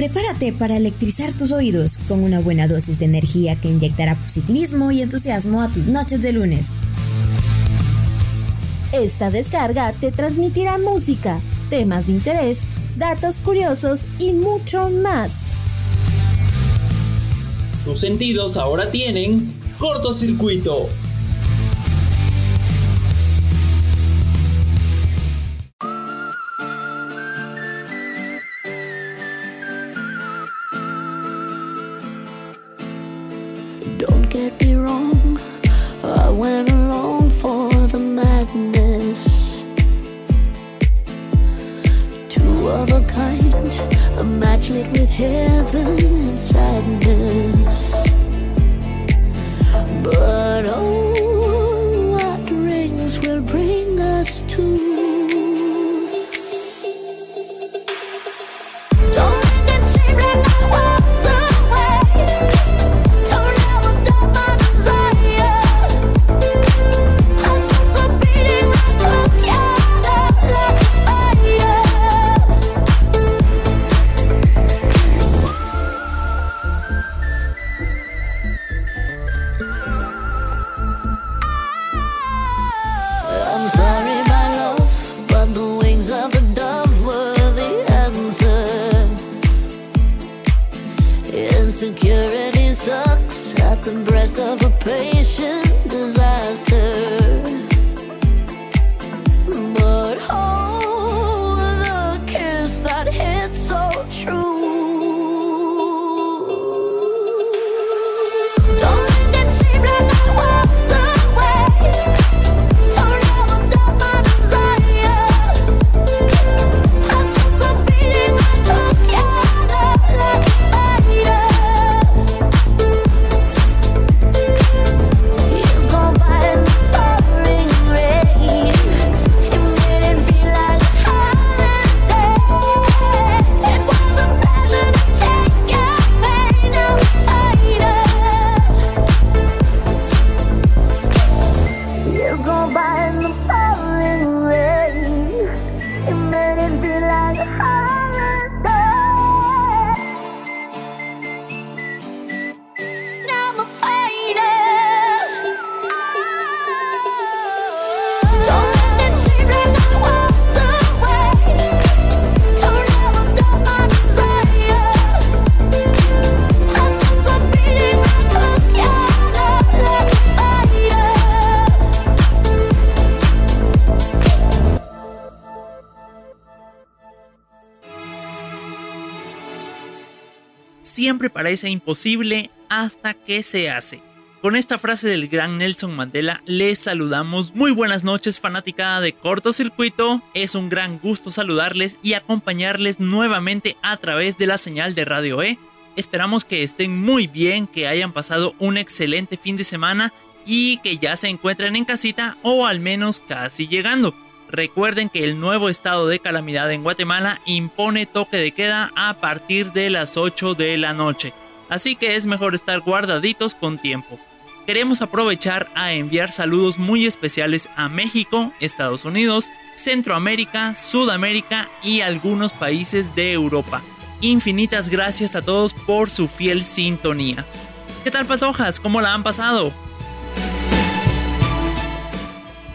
Prepárate para electrizar tus oídos con una buena dosis de energía que inyectará positivismo y entusiasmo a tus noches de lunes. Esta descarga te transmitirá música, temas de interés, datos curiosos y mucho más. Tus sentidos ahora tienen cortocircuito. Siempre parece imposible hasta que se hace. Con esta frase del gran Nelson Mandela les saludamos. Muy buenas noches fanaticada de cortocircuito. Es un gran gusto saludarles y acompañarles nuevamente a través de la señal de Radio E. Esperamos que estén muy bien, que hayan pasado un excelente fin de semana y que ya se encuentren en casita o al menos casi llegando. Recuerden que el nuevo estado de calamidad en Guatemala impone toque de queda a partir de las 8 de la noche, así que es mejor estar guardaditos con tiempo. Queremos aprovechar a enviar saludos muy especiales a México, Estados Unidos, Centroamérica, Sudamérica y algunos países de Europa. Infinitas gracias a todos por su fiel sintonía. ¿Qué tal Patojas? ¿Cómo la han pasado?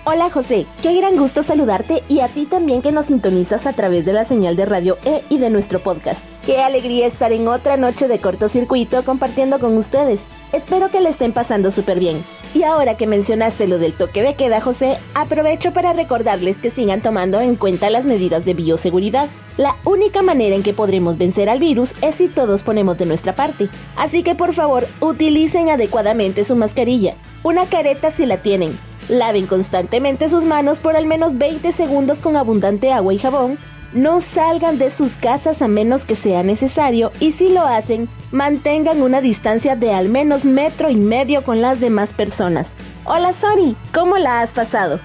Hola José, qué gran gusto saludarte y a ti también que nos sintonizas a través de la señal de Radio E y de nuestro podcast. Qué alegría estar en otra noche de cortocircuito compartiendo con ustedes. Espero que le estén pasando súper bien. Y ahora que mencionaste lo del toque de queda, José, aprovecho para recordarles que sigan tomando en cuenta las medidas de bioseguridad. La única manera en que podremos vencer al virus es si todos ponemos de nuestra parte. Así que por favor, utilicen adecuadamente su mascarilla. Una careta si la tienen Laven constantemente sus manos por al menos 20 segundos con abundante agua y jabón. No salgan de sus casas a menos que sea necesario y si lo hacen, mantengan una distancia de al menos metro y medio con las demás personas. Hola Sori, ¿cómo la has pasado?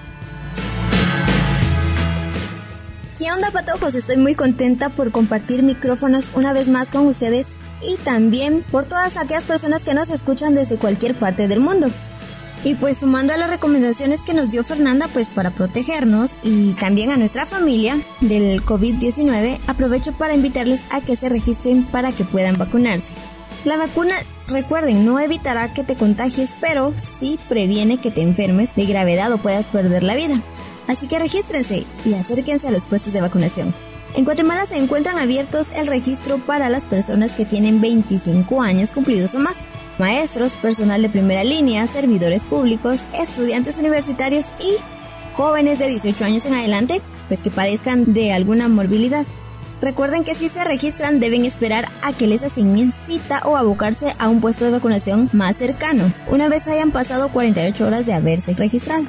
¿Qué onda patojos? Estoy muy contenta por compartir micrófonos una vez más con ustedes y también por todas aquellas personas que nos escuchan desde cualquier parte del mundo. Y pues sumando a las recomendaciones que nos dio Fernanda pues para protegernos y también a nuestra familia del COVID-19, aprovecho para invitarles a que se registren para que puedan vacunarse. La vacuna, recuerden, no evitará que te contagies, pero sí previene que te enfermes de gravedad o puedas perder la vida. Así que regístrense y acérquense a los puestos de vacunación. En Guatemala se encuentran abiertos el registro para las personas que tienen 25 años cumplidos o más, maestros, personal de primera línea, servidores públicos, estudiantes universitarios y jóvenes de 18 años en adelante, pues que padezcan de alguna morbilidad. Recuerden que si se registran deben esperar a que les asignen cita o abocarse a un puesto de vacunación más cercano, una vez hayan pasado 48 horas de haberse registrado.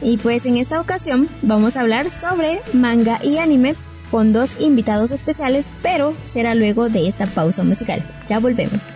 Y pues en esta ocasión vamos a hablar sobre manga y anime con dos invitados especiales, pero será luego de esta pausa musical. Ya volvemos.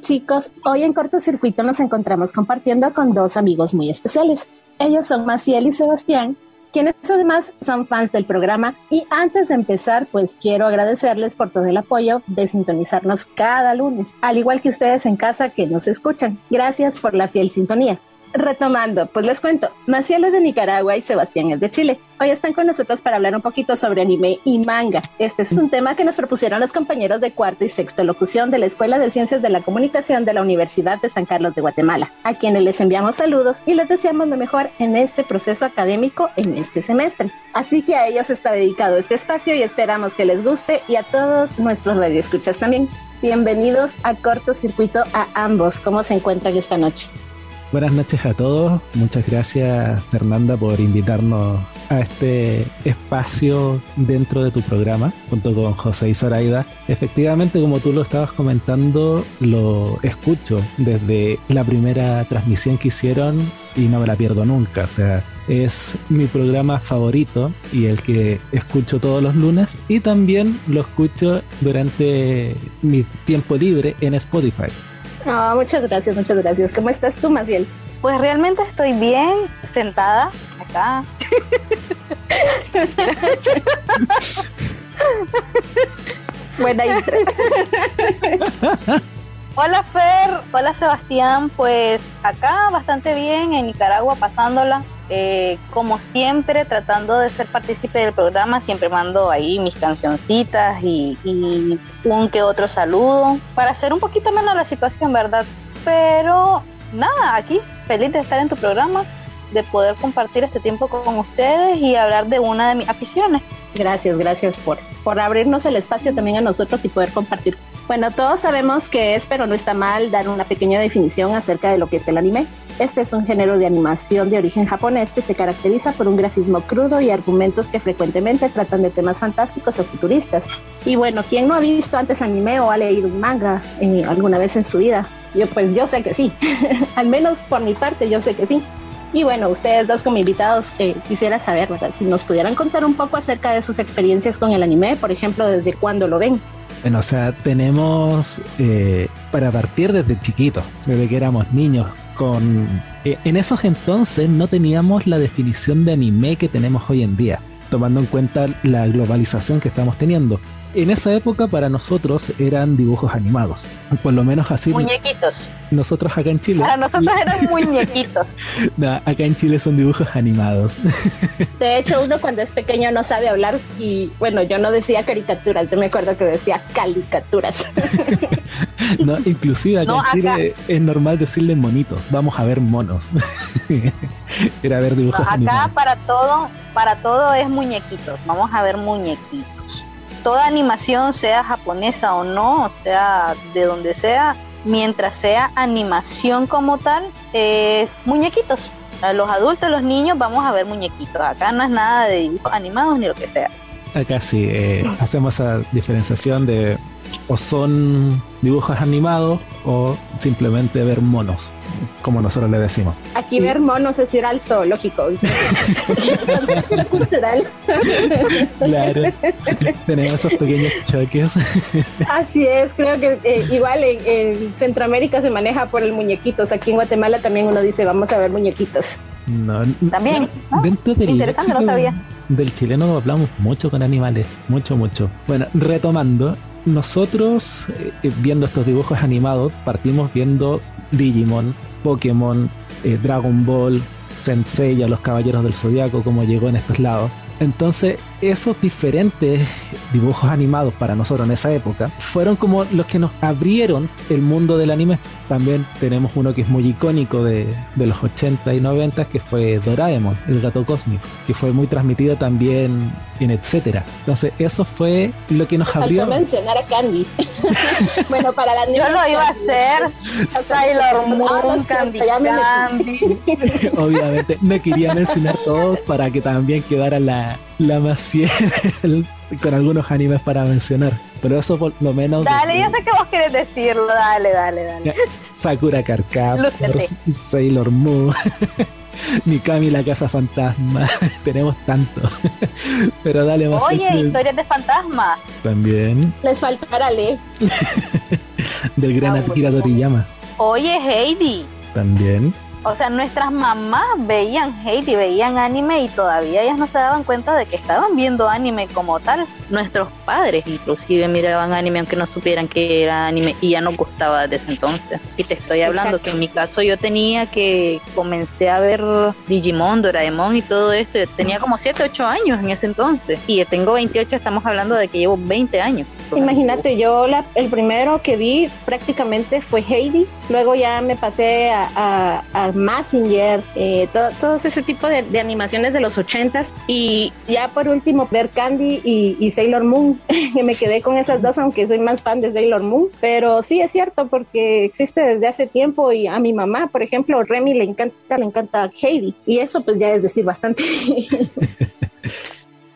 Chicos? Hoy en cortocircuito nos encontramos compartiendo con dos amigos muy especiales. Ellos son Maciel y Sebastián, quienes además son fans del programa. Y antes de empezar, pues quiero agradecerles por todo el apoyo de sintonizarnos cada lunes, al igual que ustedes en casa que nos escuchan. Gracias por la fiel sintonía retomando, pues les cuento, Maciel es de Nicaragua y Sebastián es de Chile. Hoy están con nosotros para hablar un poquito sobre anime y manga. Este es un tema que nos propusieron los compañeros de cuarto y sexto locución de la Escuela de Ciencias de la Comunicación de la Universidad de San Carlos de Guatemala, a quienes les enviamos saludos y les deseamos lo mejor en este proceso académico en este semestre. Así que a ellos está dedicado este espacio y esperamos que les guste y a todos nuestros radioescuchas también. Bienvenidos a Cortocircuito a ambos. ¿Cómo se encuentran esta noche? Buenas noches a todos. Muchas gracias Fernanda por invitarnos a este espacio dentro de tu programa junto con José y Zoraida. Efectivamente, como tú lo estabas comentando, lo escucho desde la primera transmisión que hicieron y no me la pierdo nunca. O sea, es mi programa favorito y el que escucho todos los lunes y también lo escucho durante mi tiempo libre en Spotify. Muchas gracias, muchas gracias. ¿Cómo estás tú, Maciel? Pues realmente estoy bien sentada acá. Buena intro. Hola Fer, hola Sebastián, pues acá bastante bien en Nicaragua pasándola, eh, como siempre tratando de ser partícipe del programa, siempre mando ahí mis cancioncitas y, y un que otro saludo para hacer un poquito menos la situación, ¿verdad? Pero nada, aquí feliz de estar en tu programa, de poder compartir este tiempo con ustedes y hablar de una de mis aficiones. Gracias, gracias por, por abrirnos el espacio también a nosotros y poder compartir. Bueno, todos sabemos que es, pero no está mal, dar una pequeña definición acerca de lo que es el anime. Este es un género de animación de origen japonés que se caracteriza por un grafismo crudo y argumentos que frecuentemente tratan de temas fantásticos o futuristas. Y bueno, ¿quién no ha visto antes anime o ha leído un manga eh, alguna vez en su vida? Yo pues yo sé que sí, al menos por mi parte yo sé que sí. Y bueno, ustedes dos como invitados, eh, quisiera saber, ¿verdad? Si nos pudieran contar un poco acerca de sus experiencias con el anime, por ejemplo, desde cuándo lo ven. Bueno, o sea, tenemos eh, para partir desde chiquitos, desde que éramos niños, con... eh, en esos entonces no teníamos la definición de anime que tenemos hoy en día, tomando en cuenta la globalización que estamos teniendo. En esa época para nosotros eran dibujos animados, por lo menos así Muñequitos. nosotros acá en Chile. Para nosotros eran muñequitos. No, acá en Chile son dibujos animados. De hecho, uno cuando es pequeño no sabe hablar y bueno, yo no decía caricaturas, yo me acuerdo que decía calicaturas. No, inclusive acá No, en Chile es normal decirle monitos. Vamos a ver monos. Era ver dibujos Acá animados. para todo, para todo es muñequitos. Vamos a ver muñequitos. Toda animación, sea japonesa o no, sea de donde sea, mientras sea animación como tal, es muñequitos. A los adultos, los niños, vamos a ver muñequitos. Acá no es nada de dibujos animados ni lo que sea. Acá sí, eh, hacemos esa diferenciación de o son dibujos animados o simplemente ver monos, como nosotros le decimos. Aquí ver monos es ir al zoológico. Cultural. Claro, tenemos esos pequeños choques. Así es, creo que eh, igual en, en Centroamérica se maneja por el muñequitos. Aquí en Guatemala también uno dice vamos a ver muñequitos. No, También, ¿no? Dentro del Interesante, no sabía. del chileno hablamos mucho con animales, mucho, mucho. Bueno, retomando, nosotros eh, viendo estos dibujos animados partimos viendo Digimon, Pokémon, eh, Dragon Ball, Sensei, los Caballeros del Zodiaco, como llegó en estos lados. Entonces, esos diferentes dibujos animados para nosotros en esa época fueron como los que nos abrieron el mundo del anime. También tenemos uno que es muy icónico de, de los 80 y 90 que fue Doraemon, el gato cósmico, que fue muy transmitido también en etcétera. Entonces, eso fue lo que nos Faltó abrió. mencionar a Candy. bueno, para la Yo lo iba a hacer. Sailor Ah, lo Moon, Candy me. Candy. Obviamente, no quería mencionar todos para que también quedara la, la más fiel con algunos animes para mencionar. Pero eso por lo menos. Dale, ya sé que vos querés decirlo. Dale, dale, dale. Sakura Lúcete. Sailor Moon, Mikami la Casa Fantasma. Tenemos tanto. Pero dale más. Oye, historias de fantasmas. También Les faltará Le. del gran Ah, Akira. Toriyama. Oye, Heidi. También. O sea, nuestras mamás veían Heidi, veían anime y todavía ellas no se daban cuenta de que estaban viendo anime como tal. Nuestros padres inclusive miraban anime aunque no supieran que era anime y ya nos gustaba desde entonces. Y te estoy hablando que en mi caso yo tenía que comencé a ver Digimon, Doraemon y todo esto. Yo tenía como 7, 8 años en ese entonces. Y tengo 28, estamos hablando de que llevo 20 años. Imagínate, yo la- el primero que vi prácticamente fue Heidi, luego ya me pasé a, a, a Mazinger, eh, to- todos ese tipo de, de animaciones de los ochentas y ya por último ver Candy y, y Sailor Moon, que me quedé con esas dos aunque soy más fan de Sailor Moon, pero sí es cierto porque existe desde hace tiempo y a mi mamá, por ejemplo, Remy le encanta, le encanta Heidi y eso pues ya es decir bastante.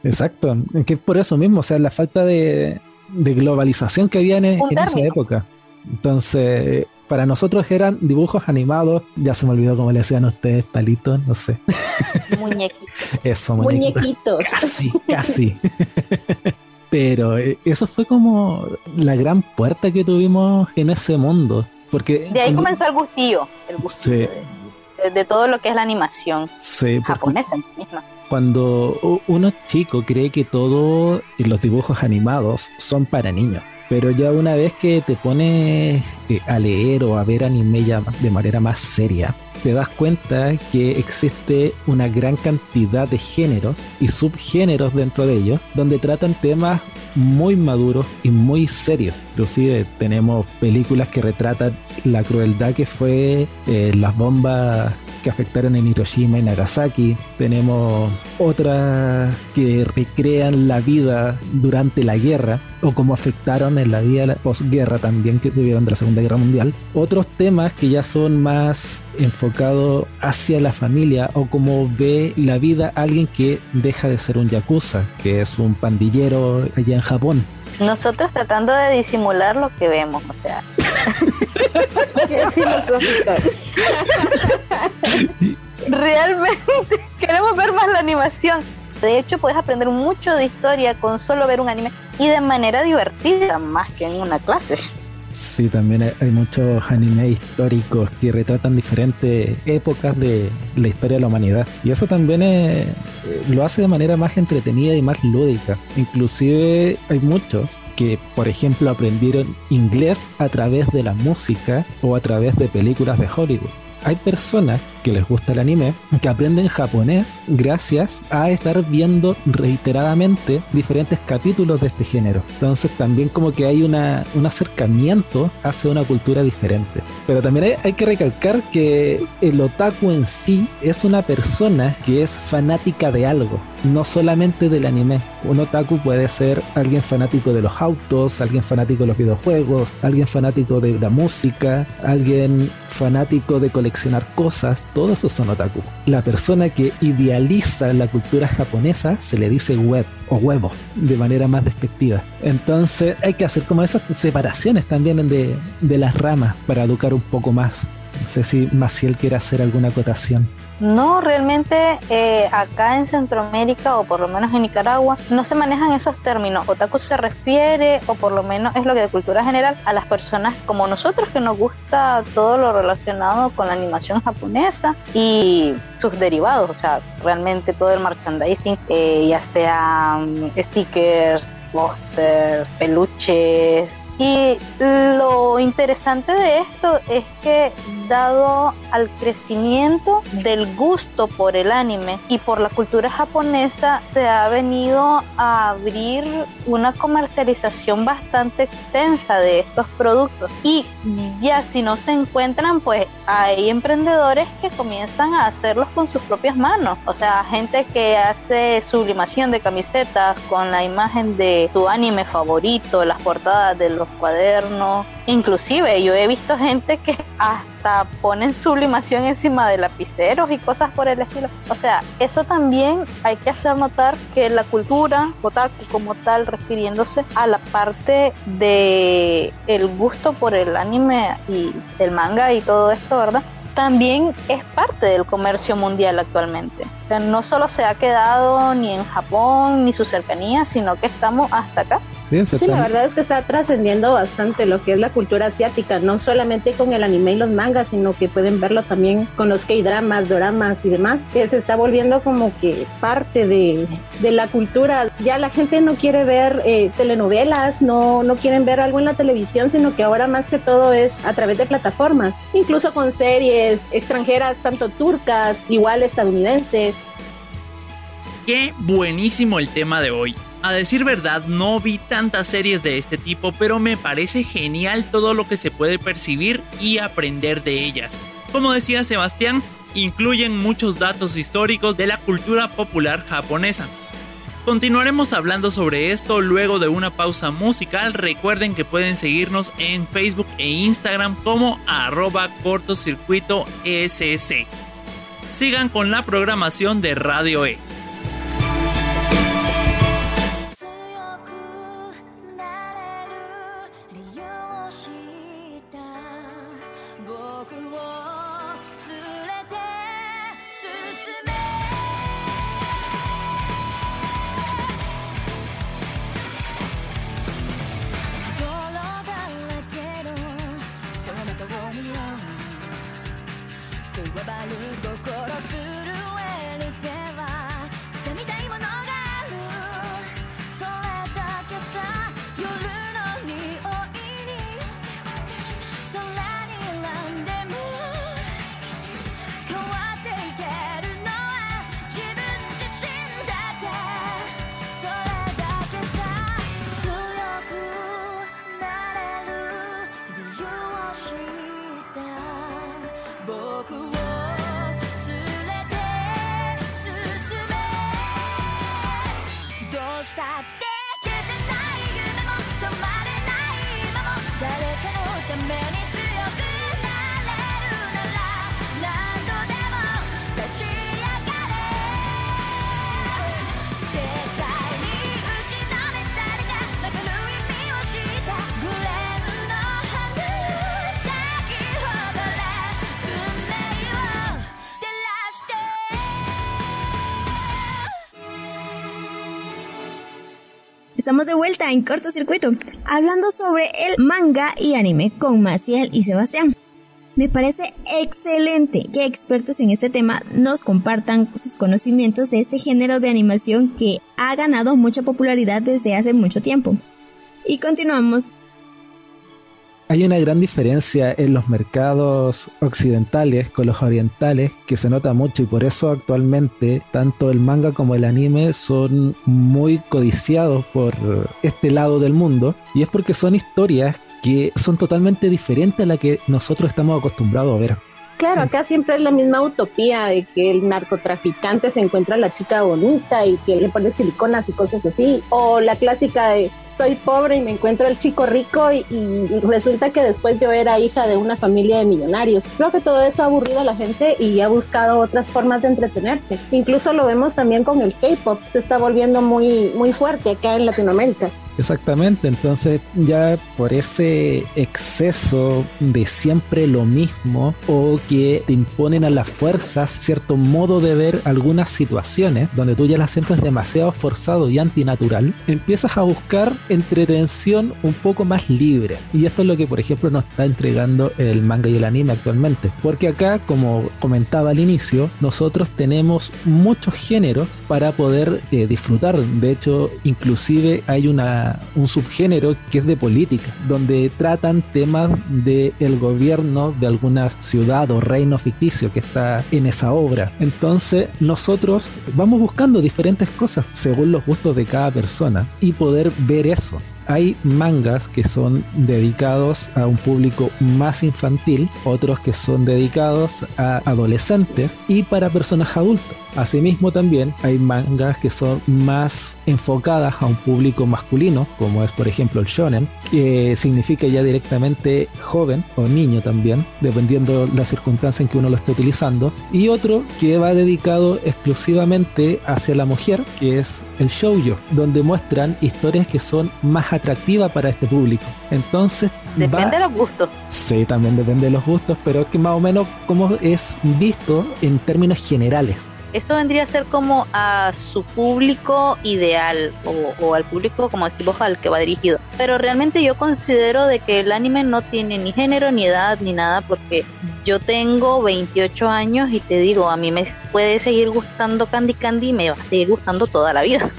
Exacto. Que por eso mismo, o sea, la falta de, de globalización que había en, en esa época. Entonces, para nosotros eran dibujos animados. Ya se me olvidó cómo le decían ustedes, palitos, no sé. Muñequitos. Eso, muñequitos. Muñequitos. Casi, casi. Pero eh, eso fue como la gran puerta que tuvimos en ese mundo. Porque De ahí comenzó el gustillo. El gustillo Sí. de, de, todo lo que es la animación japonesa en sí misma. Cuando uno chico cree que todo los dibujos animados son para niños, pero ya una vez que te pones eh, a leer o a ver anime ya de manera más seria, te das cuenta que existe una gran cantidad de géneros y subgéneros dentro de ellos, donde tratan temas muy maduros y muy serios. Inclusive tenemos películas que retratan la crueldad que fue eh, las bombas que afectaron en Hiroshima y Nagasaki. Tenemos otras que recrean la vida durante la guerra o cómo afectaron en la vida posguerra también que tuvieron de la Segunda Guerra Mundial. Otros temas que ya son más enfocados hacia la familia o cómo ve la vida alguien que deja de ser un yakuza, que es un pandillero allá en Japón. Nosotros tratando de disimular lo que vemos, o sea. Realmente queremos ver más la animación. De hecho, puedes aprender mucho de historia con solo ver un anime y de manera divertida, más que en una clase. Sí, también hay muchos animes históricos que retratan diferentes épocas de la historia de la humanidad. Y eso también eh, lo hace de manera más entretenida y más lúdica. Inclusive hay muchos que, por ejemplo, aprendieron inglés a través de la música o a través de películas de Hollywood. Hay personas que les gusta el anime, que aprenden japonés gracias a estar viendo reiteradamente diferentes capítulos de este género. Entonces también como que hay una, un acercamiento hacia una cultura diferente. Pero también hay, hay que recalcar que el otaku en sí es una persona que es fanática de algo, no solamente del anime. Un otaku puede ser alguien fanático de los autos, alguien fanático de los videojuegos, alguien fanático de la música, alguien fanático de coleccionar cosas, todos son otaku. La persona que idealiza la cultura japonesa se le dice web o huevo de manera más despectiva. Entonces hay que hacer como esas separaciones también de, de las ramas para educar un poco más. No sé si Maciel quiere hacer alguna acotación. No, realmente eh, acá en Centroamérica o por lo menos en Nicaragua no se manejan esos términos. Otaku se refiere, o por lo menos es lo que de cultura general, a las personas como nosotros que nos gusta todo lo relacionado con la animación japonesa y sus derivados, o sea, realmente todo el merchandising, eh, ya sean stickers, pósters, peluches, y lo interesante de esto es que dado al crecimiento del gusto por el anime y por la cultura japonesa, se ha venido a abrir una comercialización bastante extensa de estos productos. Y ya si no se encuentran, pues hay emprendedores que comienzan a hacerlos con sus propias manos. O sea, gente que hace sublimación de camisetas con la imagen de tu anime favorito, las portadas de los cuadernos. Inclusive yo he visto gente que hasta ponen sublimación encima de lapiceros y cosas por el estilo. O sea, eso también hay que hacer notar que la cultura otaku como tal, refiriéndose a la parte de el gusto por el anime y el manga y todo esto, ¿verdad? También es parte del comercio mundial actualmente. O sea, no solo se ha quedado ni en Japón ni su cercanía, sino que estamos hasta acá Sí, la verdad es que está trascendiendo bastante lo que es la cultura asiática, no solamente con el anime y los mangas, sino que pueden verlo también con los K-dramas, doramas y demás, que se está volviendo como que parte de, de la cultura. Ya la gente no quiere ver eh, telenovelas, no, no quieren ver algo en la televisión, sino que ahora más que todo es a través de plataformas, incluso con series extranjeras, tanto turcas, igual estadounidenses. Qué buenísimo el tema de hoy. A decir verdad, no vi tantas series de este tipo, pero me parece genial todo lo que se puede percibir y aprender de ellas. Como decía Sebastián, incluyen muchos datos históricos de la cultura popular japonesa. Continuaremos hablando sobre esto luego de una pausa musical. Recuerden que pueden seguirnos en Facebook e Instagram como arroba cortocircuito ESC. Sigan con la programación de Radio E. Vuelta en cortocircuito, hablando sobre el manga y anime con Maciel y Sebastián. Me parece excelente que expertos en este tema nos compartan sus conocimientos de este género de animación que ha ganado mucha popularidad desde hace mucho tiempo. Y continuamos hay una gran diferencia en los mercados occidentales con los orientales que se nota mucho y por eso actualmente tanto el manga como el anime son muy codiciados por este lado del mundo y es porque son historias que son totalmente diferentes a la que nosotros estamos acostumbrados a ver. Claro, acá siempre es la misma utopía de que el narcotraficante se encuentra a la chica bonita y que le pone siliconas y cosas así. O la clásica de soy pobre y me encuentro el chico rico y, resulta que después yo era hija de una familia de millonarios. Creo que todo eso ha aburrido a la gente y ha buscado otras formas de entretenerse. Incluso lo vemos también con el K-pop, se está volviendo muy, muy fuerte acá en Latinoamérica. Exactamente, entonces ya por ese exceso de siempre lo mismo o que te imponen a las fuerzas cierto modo de ver algunas situaciones donde tú ya las sientes demasiado forzado y antinatural, empiezas a buscar entretención un poco más libre. Y esto es lo que por ejemplo nos está entregando el manga y el anime actualmente. Porque acá, como comentaba al inicio, nosotros tenemos muchos géneros para poder eh, disfrutar. De hecho, inclusive hay una un subgénero que es de política, donde tratan temas del el gobierno de alguna ciudad o reino ficticio que está en esa obra. Entonces nosotros vamos buscando diferentes cosas según los gustos de cada persona y poder ver eso preço. Hay mangas que son dedicados a un público más infantil, otros que son dedicados a adolescentes y para personas adultas. Asimismo también hay mangas que son más enfocadas a un público masculino, como es por ejemplo el shonen, que significa ya directamente joven o niño también, dependiendo la circunstancia en que uno lo esté utilizando, y otro que va dedicado exclusivamente hacia la mujer, que es el shoujo, donde muestran historias que son más atractivas para este público. Entonces, depende de los gustos. Sí, también depende de los gustos, pero es que más o menos como es visto en términos generales. Esto vendría a ser como a su público ideal o, al público como decimos al que va dirigido. Pero realmente yo considero de que el anime no tiene ni género, ni edad, ni nada, porque yo tengo 28 años y te digo, a mí me puede seguir gustando Candy Candy y me va a seguir gustando toda la vida.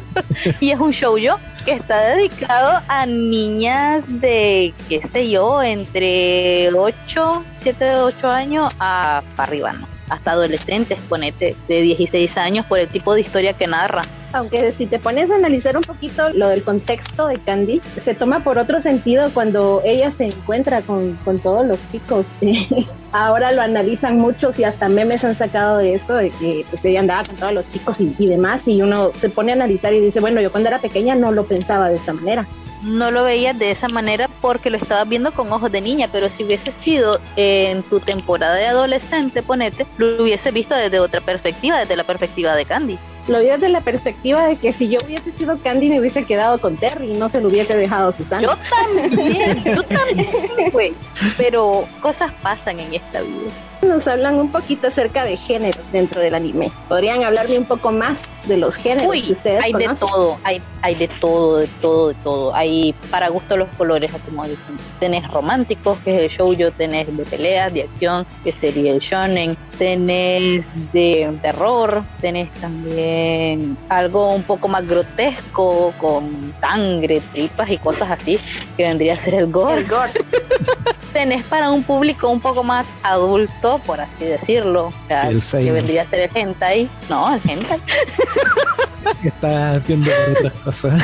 y es un show yo que está dedicado a niñas de, qué sé yo, entre 8, 7, 8 años a para arriba, ¿no? hasta adolescentes, ponete, de 16 años por el tipo de historia que narra. Aunque si te pones a analizar un poquito lo del contexto de Candy, se toma por otro sentido cuando ella se encuentra con, con todos los chicos. Ahora lo analizan muchos y hasta memes han sacado de eso, de que pues ella andaba con todos los chicos y, y demás, y uno se pone a analizar y dice, bueno, yo cuando era pequeña no lo pensaba de esta manera no lo veías de esa manera porque lo estabas viendo con ojos de niña, pero si hubiese sido en tu temporada de adolescente, ponete, lo hubiese visto desde otra perspectiva, desde la perspectiva de Candy. Lo vi desde la perspectiva de que si yo hubiese sido Candy me hubiese quedado con Terry y no se lo hubiese dejado a Susana. Yo también, yo también, güey. Pero cosas pasan en esta vida nos hablan un poquito acerca de géneros dentro del anime. ¿Podrían hablarme un poco más de los géneros que ustedes hay de todo, hay, hay de todo, de todo, de todo. Hay para gusto los colores, como dicen. Tenés románticos, que es el shoujo, tenés de peleas, de acción, que sería el shonen, tenés de terror, tenés también algo un poco más grotesco, con sangre, tripas y cosas así, que vendría a ser el gore. El gore. tenés para un público un poco más adulto, por así decirlo, que vendría a ser el hentai. No, el hentai. está viendo por otras cosas.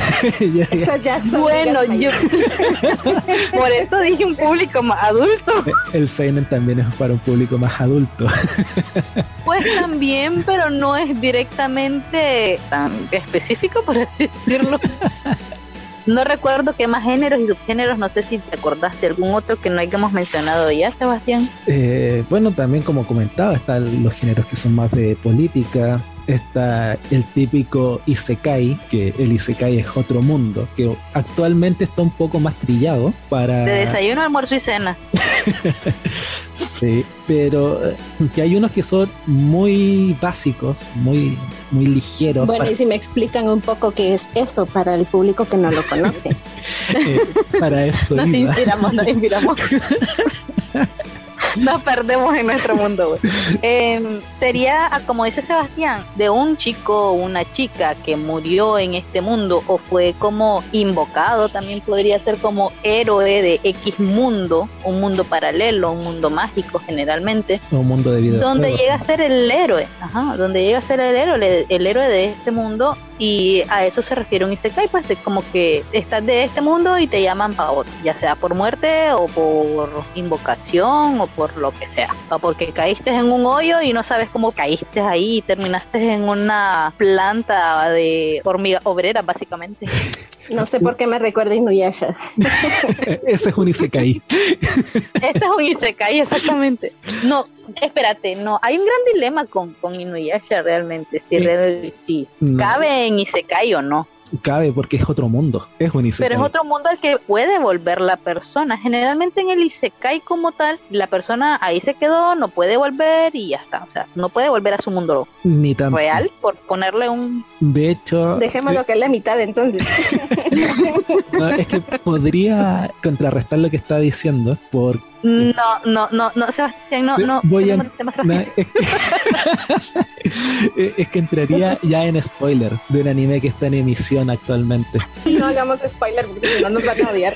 bueno, yo por eso dije un público más adulto. El Seinen también es para un público más adulto. Pues también, pero no es directamente tan específico, por así decirlo. No recuerdo qué más géneros y subgéneros, no sé si te acordaste algún otro que no hayamos mencionado ya, Sebastián. Eh, bueno, también como comentaba, están los géneros que son más de política, está el típico Isekai, que el Isekai es otro mundo, que actualmente está un poco más trillado para... De desayuno, almuerzo y cena. sí, pero eh, que hay unos que son muy básicos, muy, muy ligeros. Bueno, y si me explican un poco qué es eso para el público que no lo conoce. Eh, para eso. Nos inspiramos, nos inspiramos. nos perdemos en nuestro mundo. Eh, sería, ah, como dice Sebastián, de un chico o una chica que murió en este mundo o fue como invocado, también podría ser como héroe de X mundo, un mundo paralelo, un mundo mágico generalmente. Un mundo de vida. Donde llega a ser el héroe, ajá, donde llega a ser el héroe, el héroe de este mundo y a eso se refiere un Isekai, pues es como que estás de este mundo y te llaman para otro, ya sea por muerte o por invocación o por lo que sea, o porque caíste en un hoyo y no sabes cómo caíste ahí y terminaste en una planta de hormiga obrera, básicamente. No sé por qué me recuerda Inuyasha. Ese es un Isekai. Ese es un Isekai, exactamente. No, espérate, no. Hay un gran dilema con, con Inuyasha realmente. Si, si cabe en Isekai o no cabe porque es otro mundo, es un Isekai. Pero es otro mundo al que puede volver la persona. Generalmente en el Isekai como tal, la persona ahí se quedó, no puede volver y ya está. O sea, no puede volver a su mundo Ni tan... real por ponerle un... De hecho... Dejémoslo eh, que es la mitad entonces. es que podría contrarrestar lo que está diciendo por no, no, no, no, Sebastián, no, no. Voy a, es, que, entraría ya en spoiler de un anime que está en emisión actualmente. No hagamos spoiler porque si no nos van a odiar.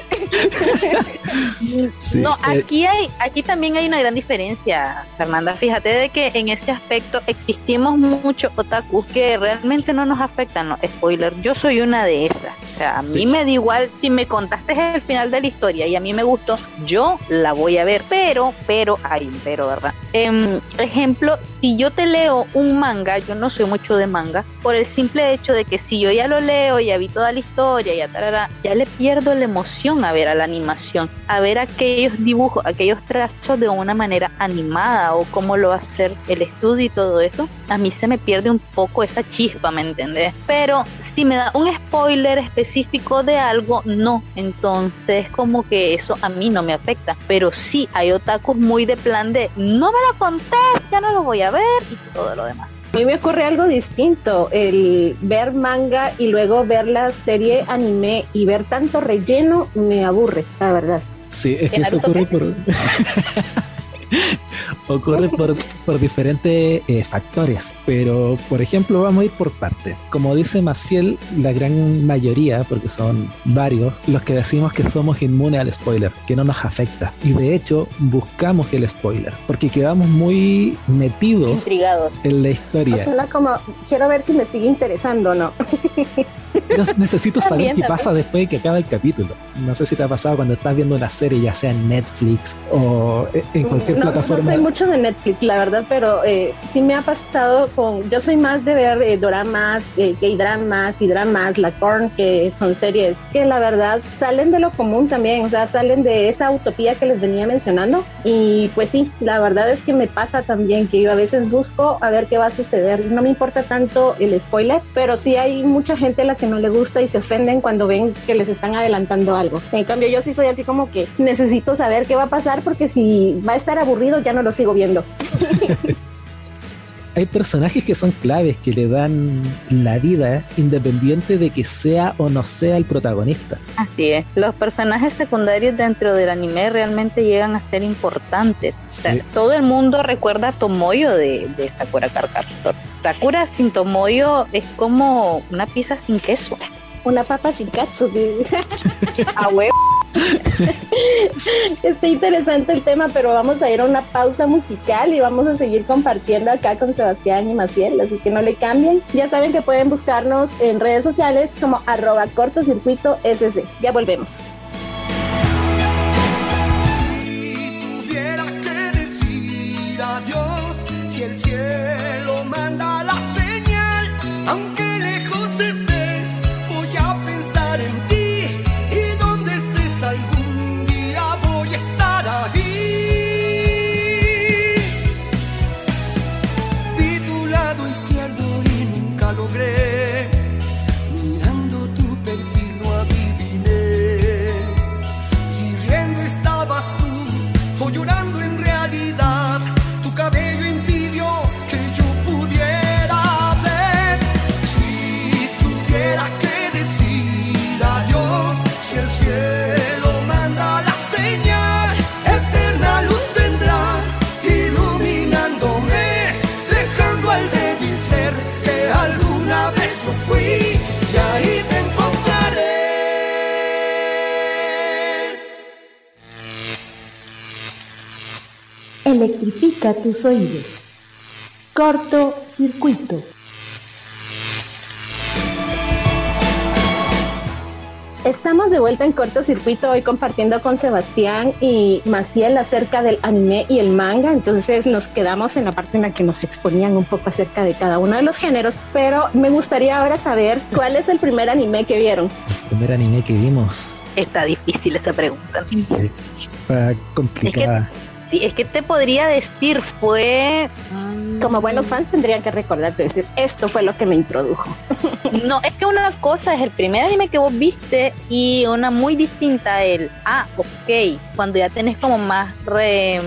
no, eh, aquí hay, aquí también hay una gran diferencia, Fernanda. Fíjate de que en ese aspecto existimos muchos otakus que realmente no nos afectan los spoilers. Yo soy una de esas. O sea, a mí me da igual si me contaste el final de la historia y a mí me gustó, yo la voy a ver, pero, pero, hay un pero, ¿verdad? Eh, ejemplo, si yo te leo un manga, yo no soy mucho de manga, por el simple hecho de que si yo ya lo leo, ya vi toda la historia, ya tarara, ya le pierdo la emoción a ver a la animación, a ver aquellos dibujos, aquellos trazos de una manera animada o cómo lo va a hacer el estudio y todo eso, a mí se me pierde un poco esa chispa, ¿me entendés? Pero si me da un spoiler específico de algo, no, entonces como que eso a mí no me afecta, pero sí hay otakus muy de plan de no me lo contés, ya no lo voy a ver y todo lo demás. A mí me ocurre algo distinto, el ver manga y luego ver la serie anime y ver tanto relleno me aburre, la verdad. Sí, es que eso ocurre por... ocurre por, por diferentes eh, factores, pero por ejemplo vamos a ir por partes. Como dice Maciel, la gran mayoría, porque son varios, los que decimos que somos inmunes al spoiler, que no nos afecta. Y de hecho buscamos el spoiler, porque quedamos muy metidos Intrigados. en la historia. O como, quiero ver si me sigue interesando o no. necesito saber qué pasa después de que acaba el capítulo. No sé si te ha pasado cuando estás viendo una serie, ya sea en Netflix o en cualquier plataforma. No soy mucho de Netflix, la verdad, pero eh, sí me ha pasado con. Yo soy más de ver eh, doramas, eh, dramas y dramas, la corn, que son series que la verdad salen de lo común también, o sea, salen de esa utopía que les venía mencionando. Y pues sí, la verdad es que me pasa también que yo a veces busco a ver qué va a suceder. No me importa tanto el spoiler, pero sí hay mucha gente a la que no le gusta y se ofenden cuando ven que les están adelantando algo. En cambio, yo sí soy así como que necesito saber qué va a pasar porque si va a estar aburrido ya no lo sigo viendo. hay personajes que son claves, que le dan la vida, independiente de que sea o no sea el protagonista. Así es, los personajes secundarios dentro del anime realmente llegan a ser importantes. todo el mundo recuerda a Tomoyo de, de Sakura Card Sakura sin Tomoyo es como una pizza sin queso. Una papa sin katsu. a huevo. Está interesante el tema, pero vamos a ir a una pausa musical y vamos a seguir compartiendo acá con Sebastián y Maciel, así que no le cambien. Ya saben que pueden buscarnos en redes sociales como arroba cortocircuito SC. Ya volvemos. Electrifica tus oídos. Corto circuito. Estamos de vuelta en cortocircuito hoy compartiendo con Sebastián y Maciel acerca del anime y el manga. Entonces nos quedamos en la parte en la que nos exponían un poco acerca de cada uno de los géneros. Pero me gustaría ahora saber cuál es el primer anime que vieron. El primer anime que vimos Está difícil esa pregunta. sí, fue complicada. Sí, es que te podría decir, fue. Como buenos fans tendrían que recordarte decir esto fue lo que me introdujo. No, es que una cosa es el primer anime que vos viste y una muy distinta el. Ah, ok. Cuando ya tenés como más re,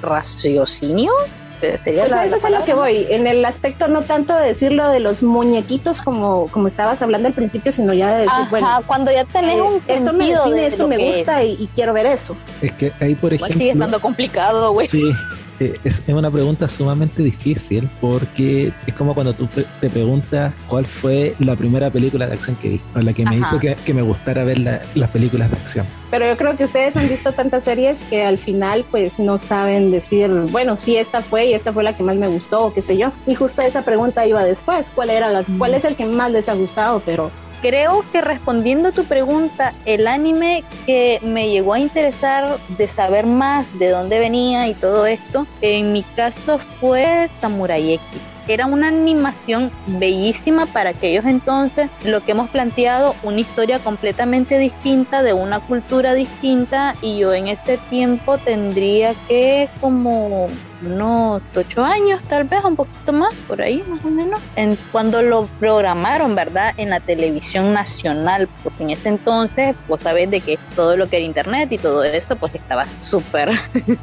raciocinio. Sería sea, la- eso es a lo que voy, en el aspecto no tanto de decirlo de los muñequitos como, como estabas hablando al principio, sino ya de decir, Ajá, bueno, cuando ya tenés eh, un esto me define, de esto me gusta y, y quiero ver eso. Es que ahí, por Igual sigue ejemplo, estando complicado, güey. Sí, es, es una pregunta sumamente difícil porque es como cuando tú te- te preguntas cuál fue la primera película de acción que vi, o la que me Ajá. hizo que, que me gustara ver la- las películas de acción. Pero yo creo que ustedes han visto tantas series que al final pues no saben decir, bueno, sí, esta fue y esta fue la que más me gustó o qué sé yo. Y justo esa pregunta iba después, ¿cuál era la, cuál es el que más les ha gustado? Pero Creo que respondiendo a tu pregunta, el anime que me llegó a interesar de saber más de dónde venía y todo esto, en mi caso fue Samurai X. Era una animación bellísima para aquellos entonces, lo que hemos planteado, una historia completamente distinta, de una cultura distinta, y yo en ese tiempo tendría que como unos ocho años, tal vez un poquito más, por ahí más o menos, en, cuando lo programaron, ¿verdad? En la televisión nacional, porque en ese entonces, vos sabés de que todo lo que era internet y todo esto, pues estaba súper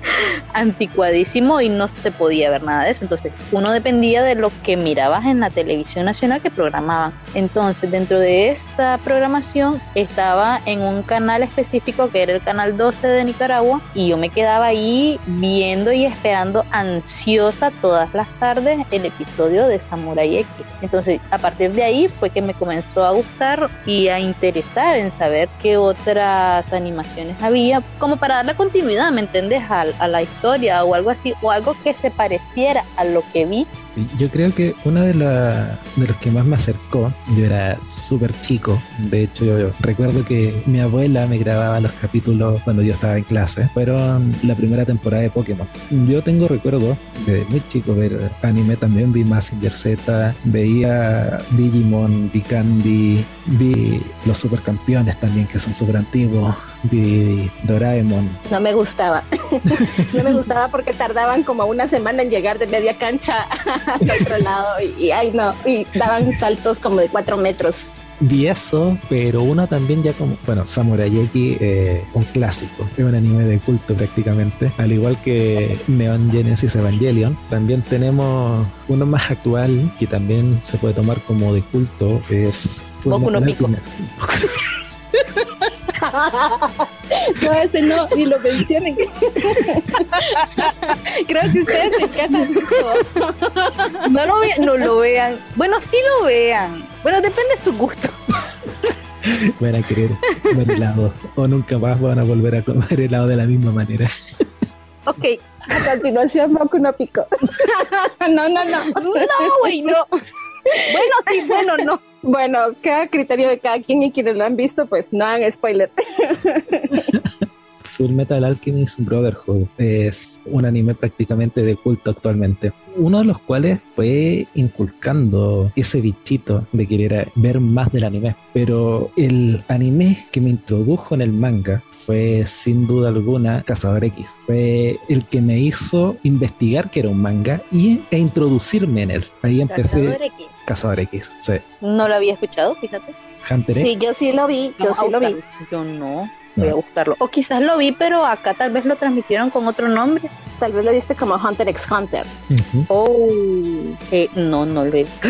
anticuadísimo y no se podía ver nada de eso. Entonces, uno dependía de lo que mirabas en la televisión nacional que programaban. Entonces, dentro de esa programación estaba en un canal específico que era el canal 12 de Nicaragua y yo me quedaba ahí viendo y esperando ansiosa todas las tardes el episodio de Samurai X. Entonces, a partir de ahí fue que me comenzó a gustar y a interesar en saber qué otras animaciones había, como para darle continuidad, ¿me entiendes? A, a la historia o algo así, o algo que se pareciera a lo que vi. Yo creo que una de, la, de los que más me acercó, yo era súper chico, de hecho yo, recuerdo que mi abuela me grababa los capítulos cuando yo estaba en clase, fueron la primera temporada de Pokémon. Yo tengo recuerdo de muy chico ver anime, también vi Massinger Z, veía Digimon, vi Candy, vi los supercampeones también que son súper antiguos, vi Doraemon, no me gustaba. no me gustaba porque tardaban como una semana en llegar de media cancha otro lado y, y ay no, y daban saltos como de cuatro metros. Vi eso, pero uno también ya como, bueno, Samurai X, eh, un clásico, es un anime de culto prácticamente, al igual que Neon Genesis Evangelion. También tenemos uno más actual que también se puede tomar como de culto, es Boku no Pico. No, ese no, ni lo mencionen. Creo que ustedes en casa han visto. No lo, ve- no lo vean. Bueno, sí lo vean. Bueno, depende de su gusto. Van a querer comer helado. O nunca más van a volver a comer helado de la misma manera. Ok, A continuación, Boku no Pico. no, no, no. no, güey, no. Bueno, sí, bueno, no. Bueno, cada criterio de cada quien y quienes lo han visto, pues no hagan spoiler. Full Metal Alchemist Brotherhood es un anime prácticamente de culto actualmente. Uno de los cuales fue inculcando ese bichito de querer ver más del anime. Pero el anime que me introdujo en el manga fue sin duda alguna Cazador X. Fue el que me hizo investigar que era un manga y, e introducirme en él. Ahí empecé Cazador X. Cazador X. Sí. No lo había escuchado, fíjate. Hunter X. Sí, yo sí lo vi, yo sí lo vi. Yo no. Voy a buscarlo. O quizás lo vi, pero acá tal vez lo transmitieron con otro nombre. Tal vez lo viste como Hunter x Hunter. Oh, eh, no, no lo he visto.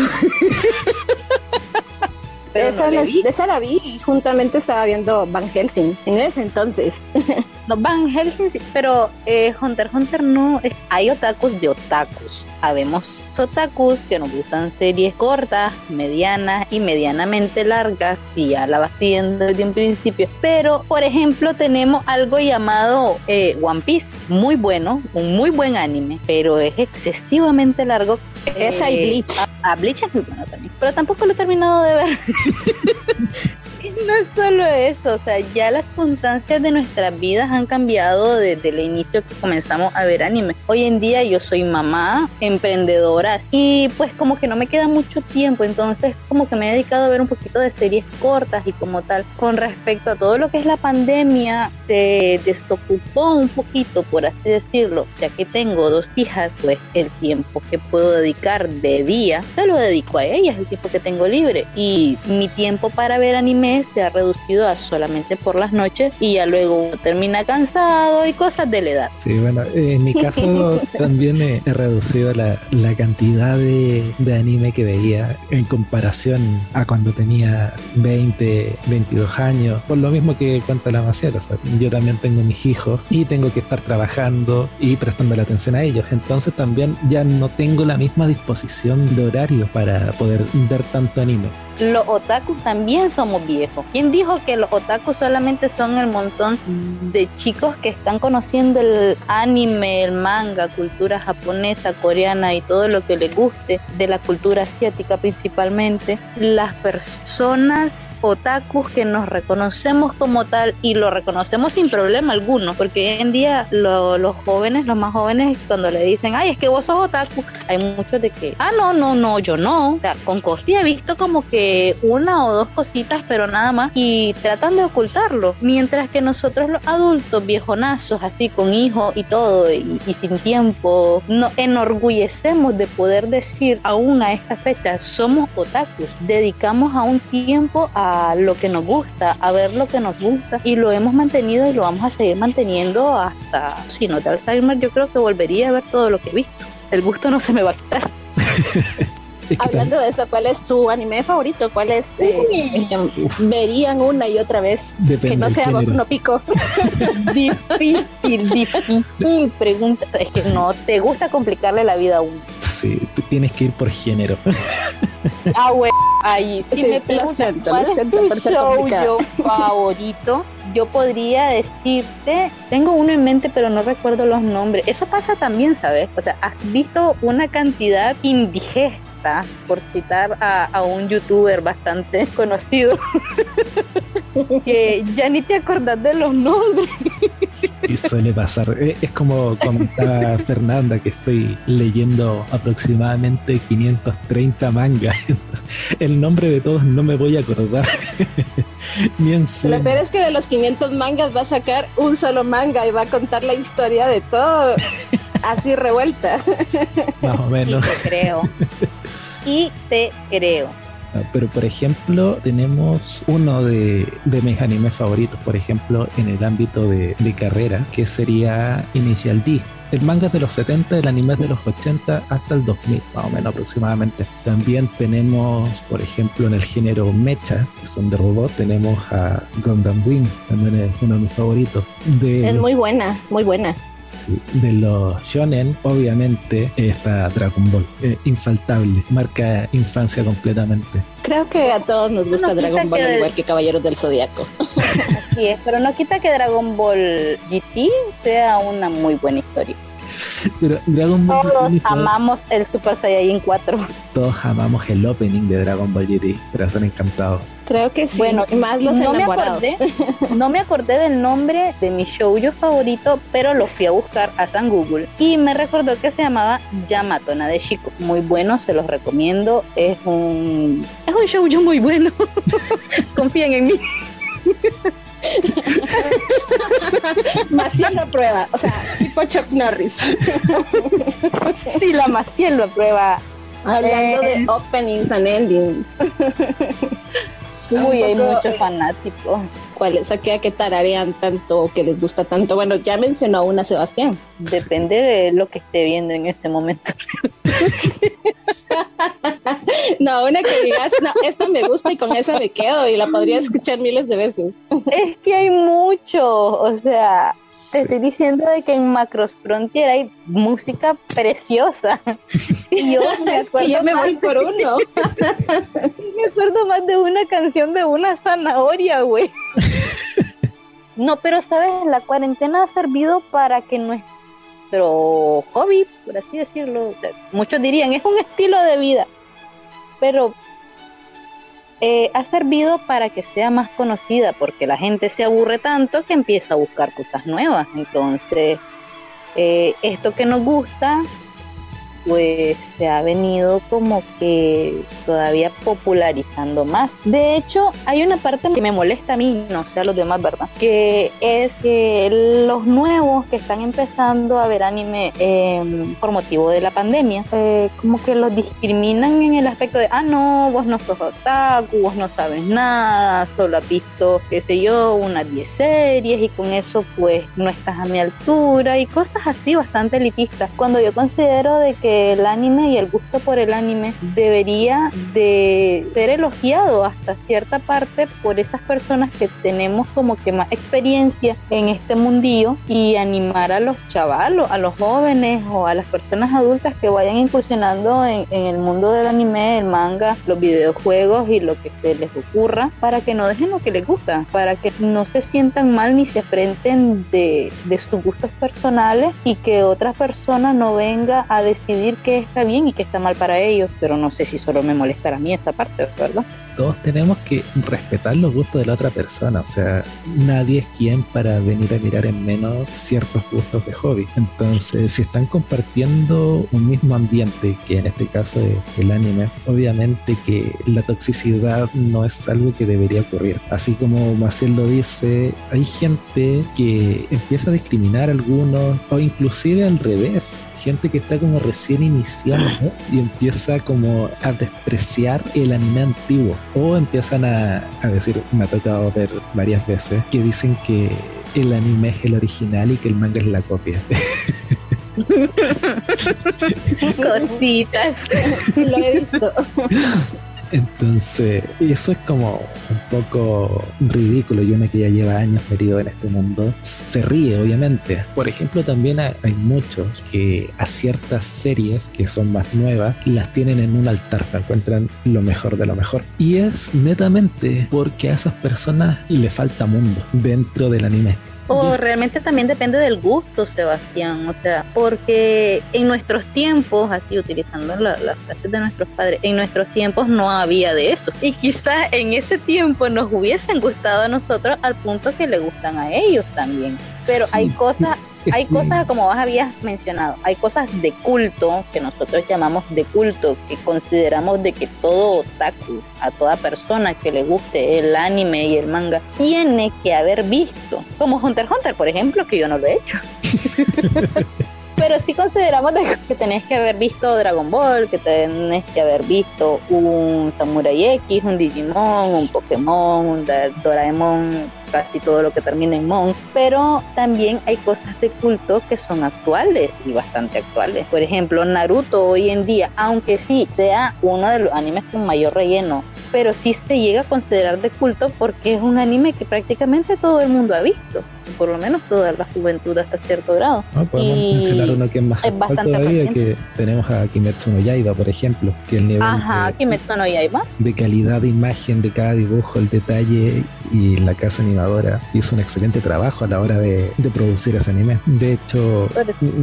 Pero esa, no la, vi. de esa la vi y juntamente estaba viendo Van Helsing en ese entonces. No, Van Helsing, sí, pero eh, Hunter x Hunter no. es- hay otakus de otakus. Habemos otakus que nos gustan series cortas, medianas y medianamente largas, y ya la vas siguiendo desde un principio. Pero, por ejemplo, tenemos algo llamado eh, One Piece, muy bueno, un muy buen anime, pero es excesivamente largo. Esa y Eh, Bleach. A, a Bleach es muy bueno también, pero tampoco lo he terminado de ver. No es solo eso, o sea, ya las circunstancias de nuestras vidas han cambiado desde el inicio que comenzamos a ver anime. Hoy en día yo soy mamá, emprendedora y pues como que no me queda mucho tiempo, entonces como que me he dedicado a ver un poquito de series cortas y como tal. Con respecto a todo lo que es la pandemia, se desocupó un poquito, por así decirlo, ya que tengo dos hijas, pues el tiempo que puedo dedicar de día, se lo dedico a ellas, el tiempo que tengo libre. Y mi tiempo para ver anime se ha reducido a solamente por las noches y ya luego uno termina cansado y cosas de la edad. Sí, bueno, en mi caso también he, reducido la, la cantidad de, de anime que veía en comparación a cuando tenía 20, 22 años, por lo mismo que cuenta la Maciel, o sea, yo también tengo mis hijos y tengo que estar trabajando y prestando la atención a ellos, entonces también ya no tengo la misma disposición de horario para poder ver tanto anime. Los otakus también somos viejos. ¿Quién dijo que los otakus solamente son el montón de chicos que están conociendo el anime, el manga, cultura japonesa, coreana y todo lo que les guste de la cultura asiática principalmente? Las personas otakus que nos reconocemos como tal y lo reconocemos sin problema alguno, porque hoy en día lo- los jóvenes, los más jóvenes, cuando le dicen, ay, es que vos sos otaku, hay muchos de que, ah, no, no, no, yo no. O sea, con Costi he visto como que una o dos cositas, pero nada más, y tratan de ocultarlo. Mientras que nosotros los adultos, viejonazos, así con hijos y todo, y, y sin tiempo, nos enorgullecemos de poder decir aún a esta fecha, somos otakus, dedicamos a un tiempo a lo que nos gusta, a ver lo que nos gusta, y lo hemos mantenido y lo vamos a seguir manteniendo hasta, si no de Alzheimer, yo creo que volvería a ver todo lo que he visto. El gusto no se me va a quitar. Hablando de eso, ¿cuál es su anime favorito? ¿Cuál es eh, el que verían una y otra vez? depende Que no sea no Pico. Difícil, difícil pregunta. Es que no te gusta complicarle la vida a uno. Sí, tienes que ir por género. Ah, bueno, ahí. Si Sí, me siento, cuál es tu show yo favorito, yo podría decirte, tengo uno en mente, pero no recuerdo los nombres. Eso pasa también, ¿sabes? O sea, has visto una cantidad indigesta, por citar a, a un youtuber bastante conocido, que ya ni te acordás de los nombres. Y suele pasar. Eh, Es como comentaba Fernanda que estoy leyendo aproximadamente 530 mangas. El nombre de todos no me voy a acordar. Ni en Lo peor es que de los 500 mangas va a sacar un solo manga y va a contar la historia de todo así revuelta. Más o menos. te creo. Y te creo. Ah, Pero por ejemplo, tenemos uno de, de mis animes favoritos, por ejemplo, en el ámbito de, de carrera, que sería Initial D. El manga es de los 70, el anime es de los 80 hasta el 2000, más o menos aproximadamente. También tenemos, por ejemplo, en el género mecha, que son de robot, tenemos a Gundam Wing, también es uno de mis favoritos. De Es muy buena, muy buena. De los shonen, obviamente, está Dragon Ball. Eh, infaltable, marca infancia completamente. Creo que a todos nos gusta No Dragon Ball, que- al igual que Caballeros del Zodiaco. Así es, pero no quita que Dragon Ball GT sea una muy buena historia. Pero Dragon Ball Todos GT, amamos el Super Saiyajin 4. todos amamos el opening de Dragon Ball GT, corazón encantado. Creo que sí. Bueno, más los no me enamorados. acordé, no me acordé del nombre de mi shoujo favorito, pero lo fui a buscar a San Google y me recordó que se llamaba Yamatona de Chico. Muy bueno, se los recomiendo. Es un es un shoujo muy bueno. Confíen en mí. Maciel lo prueba. O sea, tipo Chuck Norris. Si la Maciel lo aprueba. Hablando Eh. de openings and endings. Uy, hay muchos eh, fanáticos. ¿Cuáles? ¿A qué, a qué tararean tanto o que les gusta tanto? Bueno, ya mencionó una Sebastián. Depende de lo que esté viendo en este momento. No, una que digas, no, esta me gusta y con esa me quedo y la podría escuchar miles de veces. Es que hay mucho, o sea, te estoy diciendo de que en Macros Frontier hay música preciosa. Y yo me Es que acuerdo, yo me voy más, por uno. me acuerdo más de una canción de una zanahoria, güey. No, pero sabes, la cuarentena ha servido para que nuestro hobby, por así decirlo, muchos dirían, es un estilo de vida, pero eh, ha servido para que sea más conocida, porque la gente se aburre tanto que empieza a buscar cosas nuevas. Entonces, eh, esto que nos gusta, pues se ha venido como que todavía popularizando más. De hecho, hay una parte que me molesta a mí, no sé a los demás, ¿verdad? Que es que los nuevos que están empezando a ver anime eh, por motivo de la pandemia, eh, como que los discriminan en el aspecto de, ah, no, vos no sos otaku, vos no sabes nada, solo has visto, qué sé yo, unas 10 series y con eso pues no estás a mi altura y cosas así bastante elitistas. Cuando yo considero de que el anime y el gusto por el anime debería de ser elogiado hasta cierta parte por esas personas que tenemos como que más experiencia en este mundillo y animar a los chavalos, a los jóvenes o a las personas adultas que vayan incursionando en, el mundo del anime, el manga, los videojuegos y lo que se les ocurra para que no dejen lo que les gusta, para que no se sientan mal ni se afrenten de, de sus gustos personales y que otra persona no venga a decidir qué está bien y qué está mal para ellos, pero no sé si solo me molestará a mí esta parte, ¿verdad? Todos tenemos que respetar los gustos de la otra persona, o sea, nadie es quien para venir a mirar en menos ciertos gustos de hobby. Entonces, si están compartiendo un mismo ambiente, que en este caso es el anime, obviamente que la toxicidad no es algo que debería ocurrir. Así como Maciel lo dice, hay gente que empieza a discriminar a algunos o inclusive al revés gente que está como recién iniciando y empieza como a despreciar el anime antiguo o empiezan a, a decir, me ha tocado ver varias veces que dicen que el anime es el original y que el manga es la copia. Cositas. Lo he visto. Entonces, eso es como un poco ridículo. Y uno que ya lleva años metido en este mundo se ríe, obviamente. Por ejemplo, también hay muchos que a ciertas series que son más nuevas las tienen en un altar, encuentran lo mejor de lo mejor. Y es netamente porque a esas personas le falta mundo dentro del anime. O realmente también depende del gusto, Sebastián. O sea, porque en nuestros tiempos, así utilizando la- las frases de nuestros padres, en nuestros tiempos no había de eso. Y quizás en ese tiempo nos hubiesen gustado a nosotros al punto que le gustan a ellos también. Pero hay cosas, hay cosas como vos habías mencionado, hay cosas de culto que nosotros llamamos de culto, que consideramos de que todo otaku, a toda persona que le guste el anime y el manga, tiene que haber visto, como Hunter x Hunter, por ejemplo, que yo no lo he hecho. Pero sí consideramos de que tenés que haber visto Dragon Ball, que tenés que haber visto un Samurai X, un Digimon, un Pokémon, un Doraemon, casi todo lo que termina en Mon. Pero también hay cosas de culto que son actuales y bastante actuales. Por ejemplo, Naruto hoy en día, aunque sí sea uno de los animes con mayor relleno pero sí se llega a considerar de culto porque es un anime que prácticamente todo el mundo ha visto, por lo menos toda la juventud hasta cierto grado. Ah, podemos Y mencionar uno que es más es bastante todavía, reciente. que tenemos a Kimetsu no Yaiba, por ejemplo, que el nivel Ajá, de, Kimetsu no Yaiba. de calidad de imagen de cada dibujo, el detalle y la casa animadora hizo un excelente trabajo a la hora de, de producir ese anime. De hecho,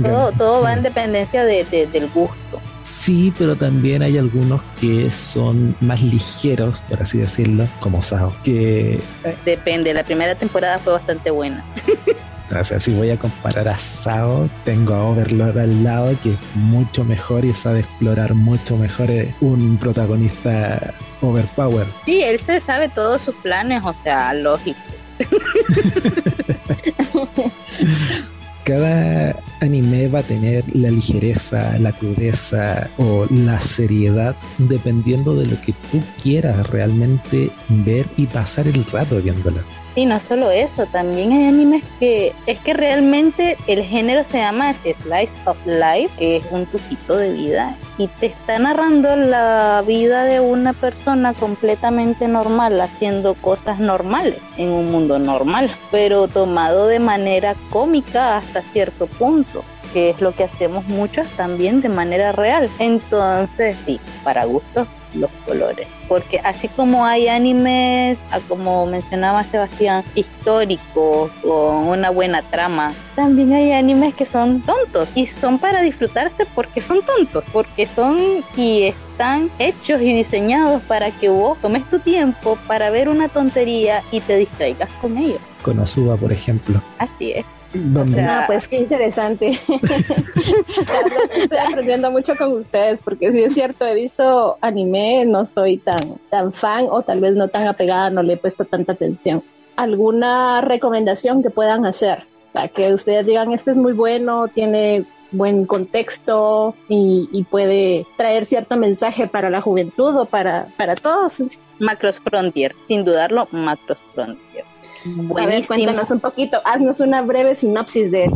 todo, todo va en dependencia de, de- del gusto. Sí, pero también hay algunos que son más ligeros, por así decirlo, como Sao. Que, Depende, la primera temporada fue bastante buena. o sea, si voy a comparar a Sao, tengo a Overlord al lado, que es mucho mejor y sabe explorar mucho mejor eh, un protagonista overpower. Sí, él se sabe todos sus planes, o sea, lógico. Cada anime va a tener la ligereza, la crudeza o la seriedad dependiendo de lo que tú quieras realmente ver y pasar el rato viéndola. Sí, no solo eso, también hay animes que es que realmente el género se llama Slice of Life, que es un tuquito de vida, y te está narrando la vida de una persona completamente normal, haciendo cosas normales en un mundo normal, pero tomado de manera cómica hasta cierto punto que es lo que hacemos muchos también de manera real. Entonces, sí, para gustos los colores. Porque así como hay animes, ah, como mencionaba Sebastián, históricos, con una buena trama, también hay animes que son tontos y son para disfrutarse porque son tontos, porque son y están hechos y diseñados para que vos tomes tu tiempo para ver una tontería y te distraigas con ellos. Konosuba, por ejemplo. Así es. No, pues qué interesante. Estoy aprendiendo mucho con ustedes, porque sí es cierto, he visto anime, no soy tan, tan fan o tal vez no tan apegada, no le he puesto tanta atención. ¿Alguna recomendación que puedan hacer? O sea, que ustedes digan, este es muy bueno, tiene buen contexto y, y puede traer cierto mensaje para la juventud o para, para todos. Macros Frontier, sin dudarlo, Macros Frontier. A ver, Buenísimo. cuéntanos un poquito, haznos una breve sinopsis de él.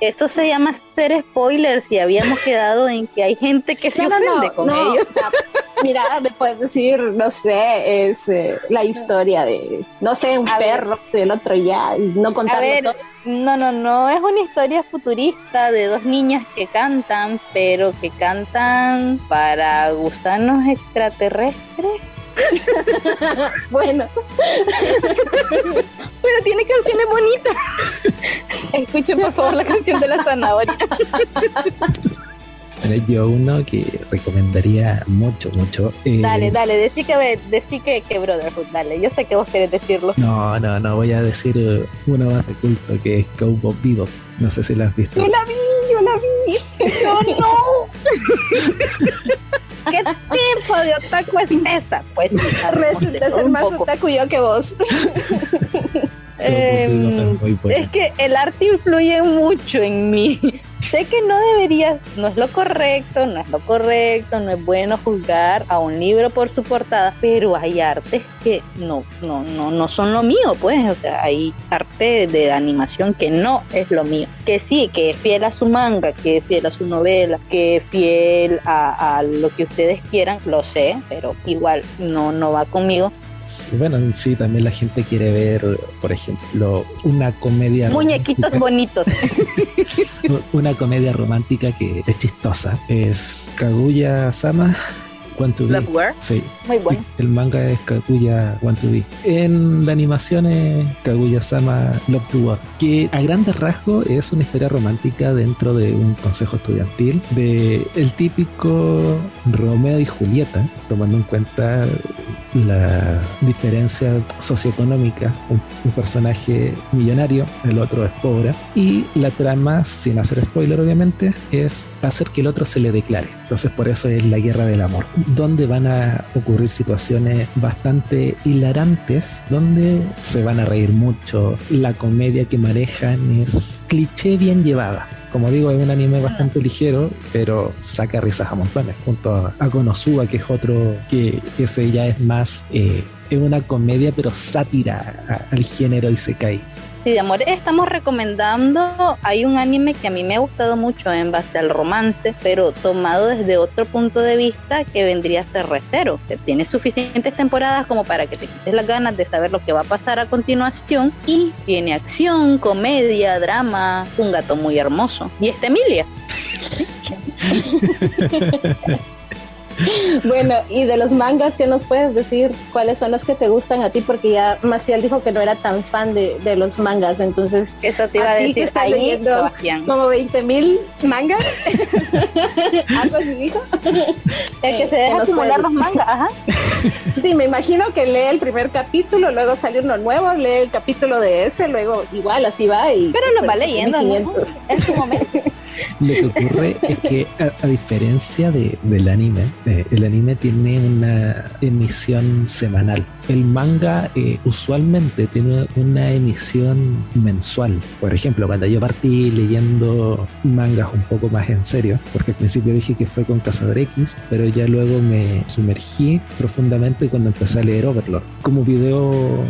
Eso se llama ser spoilers y habíamos quedado en que hay gente que se No, ofende no, con no, ellos. o sea, mira, me puedes decir, no sé, es eh, la historia de, no sé, un A ver. perro del otro ya, y no A contarlo ver, todo. no, no, no, es una historia futurista de dos niñas que cantan, pero que cantan para gusanos extraterrestres. Bueno, Pero tiene canciones bonitas. Escuchen por favor la canción de la zanahoria. Yo uno que recomendaría mucho, mucho. es- Dale, dale, decí que, decí que, que Brotherhood, dale. Yo sé que vos querés decirlo. No, no, no, voy a decir eh, uno más de culto que es Cowboy Bebop. No sé si lo has visto. yo la vi, yo la vi. No, no. ¿Qué tipo de otaku es esa? Pues Resulta ser más poco. otaku yo que vos. Em. Es que el arte influye mucho en mí. Sé que no deberías, no es lo correcto, no es lo correcto, no es bueno juzgar a un libro por su portada, pero hay artes que no, no, no, no son lo mío, pues, o sea, hay arte de animación que no es lo mío. Que sí, que es fiel a su manga, que es fiel a su novela, que es fiel a, a lo que ustedes quieran, lo sé, pero igual no, no va conmigo. Bueno, en sí, también la gente quiere ver, por ejemplo, una comedia. Muñequitos romántica- bonitos. Una comedia romántica que es chistosa. Es Kaguya Sama Want to Be. Love War, Sí, muy bueno. el manga es Kaguya Want to Be. En la animación es Kaguya Sama Love to War, que a grandes rasgos es una historia romántica dentro de un consejo estudiantil de el típico Romeo y Julieta, tomando en cuenta la diferencia socioeconómica, un, un personaje millonario, el otro es pobre, y la trama, sin hacer spoiler obviamente, es hacer que el otro se le declare. Entonces por eso es la guerra del amor, donde van a ocurrir situaciones bastante hilarantes, donde se van a reír mucho. La comedia que manejan es cliché bien llevada. Como digo, es un anime bastante ligero, pero saca risas a montones, junto a, a Konosuba, que es otro, que ese ya es más eh, es una comedia pero sátira al género Isekai. Sí, de amor, estamos recomendando, hay un anime que a mí me ha gustado mucho en base al romance, pero tomado desde otro punto de vista que vendría a ser Recero, tiene suficientes temporadas como para que te quites las ganas de saber lo que va a pasar a continuación y tiene acción, comedia, drama, un gato muy hermoso. Y está Emilia. Bueno, y de los mangas, ¿qué nos puedes decir? ¿Cuáles son los que te gustan a ti? Porque ya Maciel dijo que no era tan fan de, de los mangas, entonces... Eso te iba a, decir. Que estás leyendo como 20 mil mangas. Algo así dijo. El que se deja acumular los mangas, ajá. Sí, me imagino que lee el primer capítulo, luego sale uno nuevo, lee el capítulo de ese, luego igual así va y... Pero lo va leyendo, ¿no? En su momento. Lo que ocurre es que, a, diferencia de, del anime, eh, el anime tiene una emisión semanal. El manga eh, usualmente tiene una emisión mensual. Por ejemplo, cuando yo partí leyendo mangas un poco más en serio, porque al principio dije que fue con Cazador X, pero ya luego me sumergí profundamente cuando empecé a leer Overlord. Como video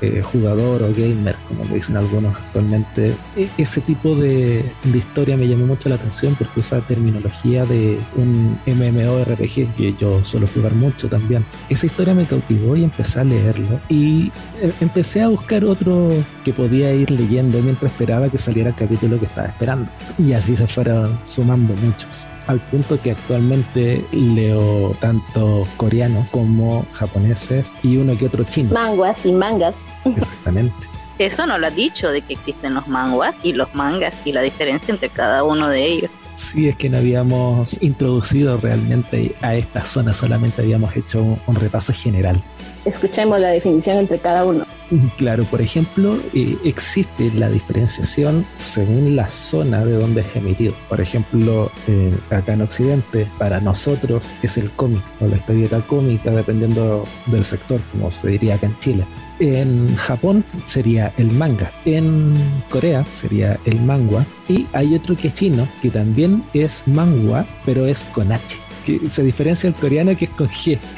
eh, jugador o gamer, como lo dicen algunos actualmente, e, ese tipo de, de historia me llamó mucho la atención porque usa terminología de un MMORPG que yo suelo jugar mucho también. Esa historia me cautivó y empecé a leerlo y eh, empecé a buscar otro que podía ir leyendo mientras esperaba que saliera el capítulo que estaba esperando. Y así se fueron sumando muchos al punto que actualmente leo tanto coreano como japoneses y uno que otro chino. Manguas y mangas. Exactamente. Eso no lo ha dicho de que existen los manguas y los mangas y la diferencia entre cada uno de ellos. Sí, es que no habíamos introducido realmente a esta zona, solamente habíamos hecho un, repaso general. Escuchemos la definición entre cada uno. Claro, por ejemplo, eh, existe la diferenciación según la zona de donde es emitido. Por ejemplo, eh, acá en Occidente, para nosotros es el cómic o la historieta cómica, dependiendo del sector, como se diría acá en Chile. En Japón sería el manga. En Corea sería el mangua. Y hay otro que es chino, que también es mangua, pero es con H. Que se diferencia el coreano que es con G.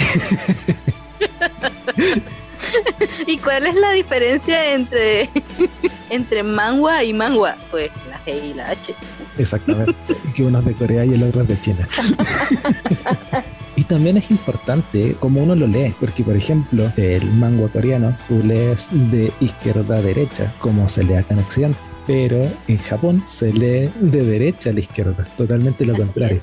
¿Y cuál es la diferencia entre, entre mangua y mangua? Pues la G y la H. Exactamente. que uno es de Corea y el otro es de China. Y también es importante cómo uno lo lee, porque por ejemplo, el manga coreano tú lees de izquierda a derecha, como se lee acá en Occidente, pero en Japón se lee de derecha a la izquierda, totalmente lo contrario.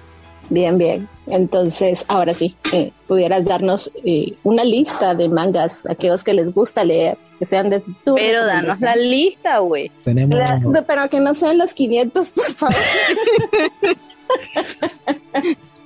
Bien, bien. Entonces, ahora sí, eh, pudieras darnos eh, una lista de mangas, aquellos que les gusta leer, que sean de tu. Pero danos la lista, güey. Tenemos. pero que no sean los 500, por favor.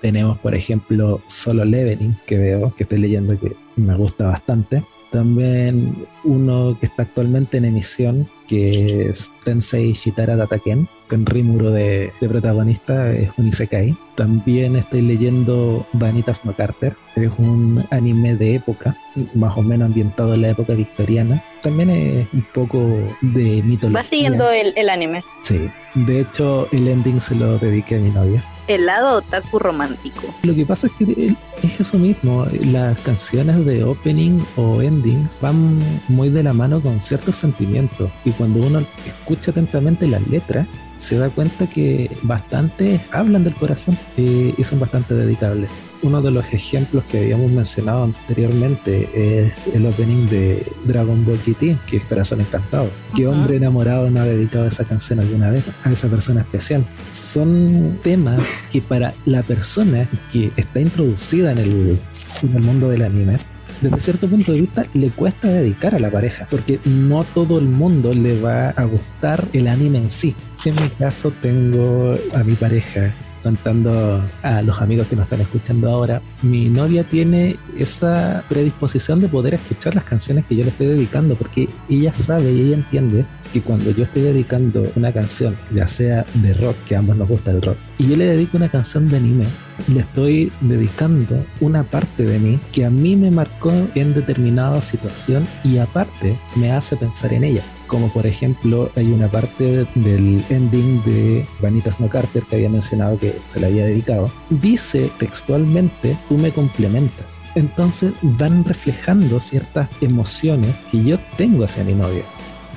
Tenemos, por ejemplo, Solo Leveling, que veo, que estoy leyendo que me gusta bastante. También uno que está actualmente en emisión, que es Tensei Shitara Dataken, con Rimuro de, de, protagonista, es un Isekai. También estoy leyendo Vanitas No Carter, es un anime de época, más o menos ambientado en la época victoriana. También es un poco de mitología. ¿Vas siguiendo el, el anime? Sí, de hecho el ending se lo dediqué a mi novia el lado otaku romántico. Lo que pasa es que es eso mismo, las canciones de opening o endings van muy de la mano con ciertos sentimientos y cuando uno escucha atentamente las letras se da cuenta que bastante hablan del corazón eh, y son bastante dedicables uno de los ejemplos que habíamos mencionado anteriormente es el opening de Dragon Ball GT, que es Corazón Encantado. ¿Qué hombre enamorado no ha dedicado esa canción alguna vez a esa persona especial? Son temas que para la persona que está introducida en el, en el mundo del anime, desde cierto punto de vista le cuesta dedicar a la pareja, porque no todo el mundo le va a gustar el anime en sí. En mi caso tengo a mi pareja contando a los amigos que nos están escuchando ahora, mi novia tiene esa predisposición de poder escuchar las canciones que yo le estoy dedicando, porque ella sabe y ella entiende que cuando yo estoy dedicando una canción, ya sea de rock, que a ambos nos gusta el rock, y yo le dedico una canción de anime, le estoy dedicando una parte de mí que a mí me marcó en determinada situación y aparte me hace pensar en ella como por ejemplo hay una parte del ending de Vanitas No Carter que había mencionado que se le había dedicado, dice textualmente, tú me complementas Entonces van reflejando ciertas emociones que yo tengo hacia mi novia.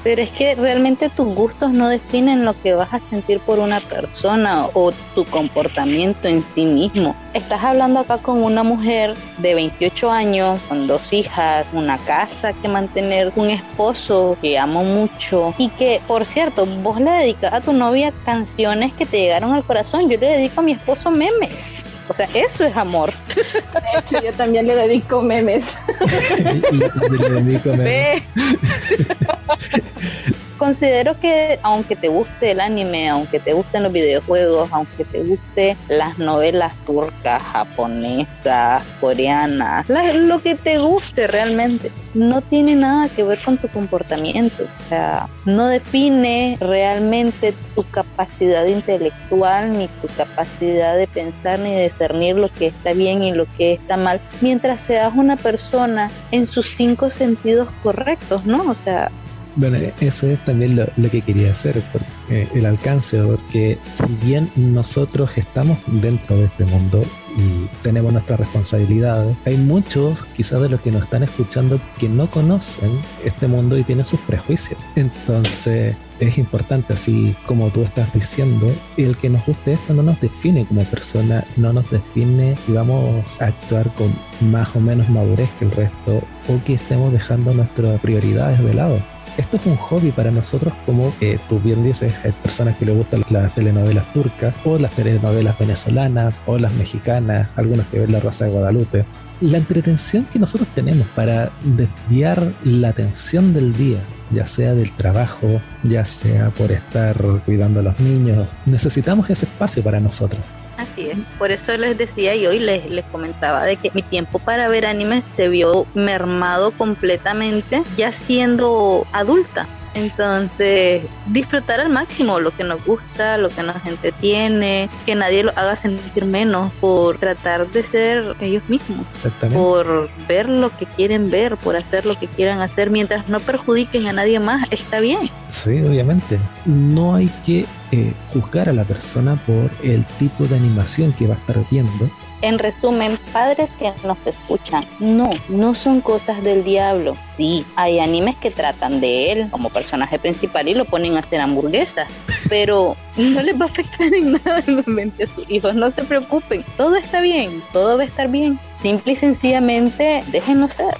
Pero es que realmente tus gustos no definen lo que vas a sentir por una persona o tu comportamiento en sí mismo. Estás hablando acá con una mujer de 28 años, con dos hijas, una casa que mantener, un esposo que amo mucho y que, por cierto, vos le dedicas a tu novia canciones que te llegaron al corazón. Yo le dedico a mi esposo memes. O sea, eso es amor. De hecho, yo también le dedico memes. Le dedico. Considero que aunque te guste el anime, aunque te gusten los videojuegos, aunque te guste las novelas turcas, japonesas, coreanas, lo que te guste realmente, no tiene nada que ver con tu comportamiento. O sea, no define realmente tu capacidad intelectual, ni tu capacidad de pensar, ni de discernir lo que está bien y lo que está mal, mientras seas una persona en sus cinco sentidos correctos, ¿no? O sea, Bueno, eso es también lo, que quería hacer, porque, eh, el alcance, porque si bien nosotros estamos dentro de este mundo y tenemos nuestras responsabilidades, hay muchos quizás de los que nos están escuchando que no conocen este mundo y tienen sus prejuicios. Entonces es importante, así como tú estás diciendo, el que nos guste esto no nos define como persona, no nos define y vamos a actuar con más o menos madurez que el resto o que estemos dejando nuestras prioridades de lado esto es un hobby para nosotros, como eh, tú bien dices, hay personas que les gustan las telenovelas turcas, o las telenovelas venezolanas, o las mexicanas, algunos que ven La Rosa de Guadalupe. La entretención que nosotros tenemos para desviar la atención del día, ya sea del trabajo, ya sea por estar cuidando a los niños, necesitamos ese espacio para nosotros. Así es, por eso les decía y les, les comentaba de que mi tiempo para ver anime se vio mermado completamente ya siendo adulta. Entonces, disfrutar al máximo lo que nos gusta, lo que nos entretiene, que nadie lo haga sentir menos por tratar de ser ellos mismos, Exactamente. por ver lo que quieren ver, por hacer lo que quieran hacer, mientras no perjudiquen a nadie más, está bien. Sí, obviamente. No hay que eh, juzgar a la persona por el tipo de animación que va a estar viendo. En resumen, padres que nos escuchan, no, no son cosas del diablo. Sí, hay animes que tratan de él como personaje principal y lo ponen a hacer hamburguesas, pero no les va a afectar en nada en la mente a sus hijos. No se preocupen, todo está bien, todo va a estar bien. Simple y sencillamente, déjenlo ser.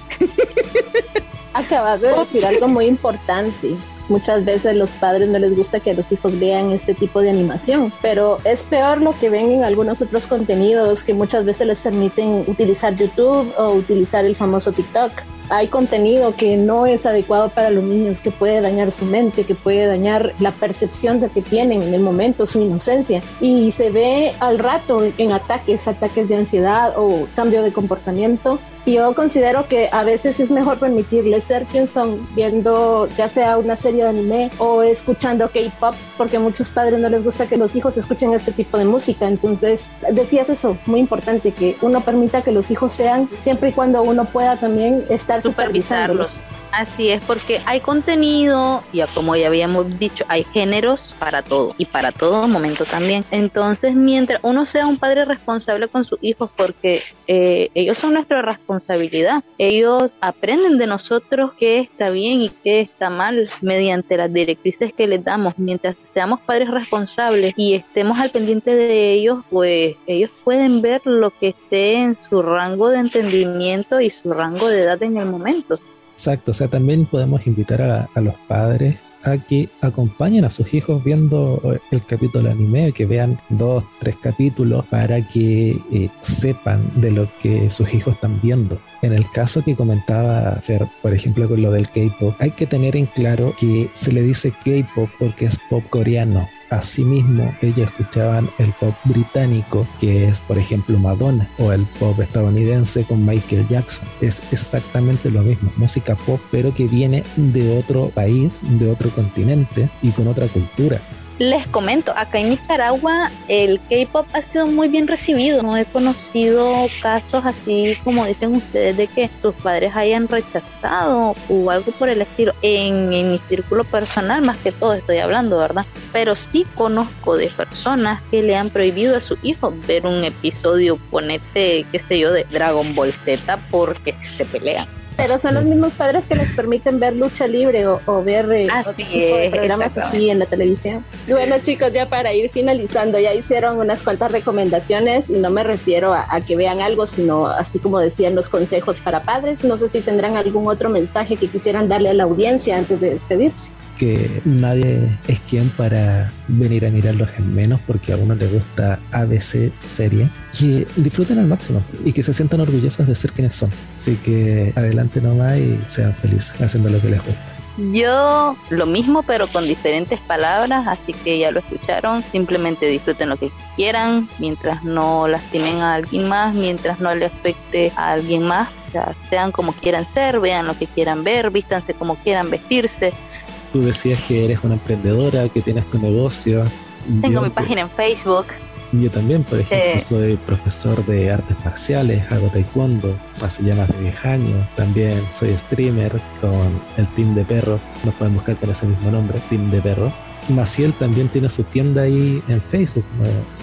Acabas de decir algo muy importante. Muchas veces los padres no les gusta que los hijos vean este tipo de animación, pero es peor lo que ven en algunos otros contenidos que muchas veces les permiten utilizar YouTube o utilizar el famoso TikTok. Hay contenido que no es adecuado para los niños, que puede dañar su mente, que puede dañar la percepción de que tienen en el momento, su inocencia. Y se ve al rato en ataques, ataques de ansiedad o cambio de comportamiento yo considero que a veces es mejor permitirles ser quien son, viendo ya sea una serie de anime o escuchando K-pop, porque a muchos padres no les gusta que los hijos escuchen este tipo de música. Entonces, decías eso, muy importante, que uno permita que los hijos sean, siempre y cuando uno pueda también estar Supervisarlos. Así es, porque hay contenido, ya como ya habíamos dicho, hay géneros para todo y para todo momento también. Entonces, mientras uno sea un padre responsable con sus hijos, porque eh, ellos son nuestra responsabilidad, ellos aprenden de nosotros qué está bien y qué está mal mediante las directrices que les damos. Mientras seamos padres responsables y estemos al pendiente de ellos, pues ellos pueden ver lo que esté en su rango de entendimiento y su rango de edad en el momento. Exacto, o sea, también podemos invitar a, a los padres a que acompañen a sus hijos viendo eh, el capítulo anime, que vean dos, tres capítulos para que eh, sepan de lo que sus hijos están viendo. En el caso que comentaba Fer, por ejemplo, con lo del K-pop, hay que tener en claro que se le dice K-pop porque es pop coreano. Asimismo, ellos escuchaban el pop británico, que es, por ejemplo, Madonna, o el pop estadounidense con Michael Jackson. Es exactamente lo mismo, música pop, pero que viene de otro país, de otro continente y con otra cultura. Les comento, acá en Nicaragua el K-pop ha sido muy bien recibido. No he conocido casos así como dicen ustedes de que sus padres hayan rechazado o algo por el estilo. En, en mi círculo personal, más que todo estoy hablando, ¿verdad? Pero sí conozco de personas que le han prohibido a su hijo ver un episodio, ponete, qué sé yo, de Dragon Ball Z porque se pelean. Pero son los mismos padres que les permiten ver lucha libre o, ver eh, Así otro tipo de programas así en la televisión. Bueno, chicos, ya para ir finalizando, ya hicieron unas cuantas recomendaciones y no me refiero a, a que vean algo, sino así como decían los consejos para padres. No sé si tendrán algún otro mensaje que quisieran darle a la audiencia antes de despedirse. Que nadie es quien para venir a mirarlos en menos porque a uno le gusta ABC serie, que disfruten al máximo y que se sientan orgullosos de ser quienes son. Así que adelante nomás y sean felices haciendo lo que les gusta. Yo lo mismo, pero con diferentes palabras, así que ya lo escucharon. Simplemente disfruten lo que quieran, mientras no lastimen a alguien más, mientras no le afecte a alguien más. O sea, sean como quieran ser, vean lo que quieran ver, vístanse como quieran vestirse. Tú decías que eres una emprendedora, que tienes tu negocio. Tengo Yo, mi página en Facebook. Yo también, por ejemplo, Eh. soy profesor de artes marciales, hago taekwondo hace ya más de 10 años. También soy streamer con el Team de Perro, nos pueden buscar con ese mismo nombre, Team de Perro. Maciel también tiene su tienda ahí en Facebook,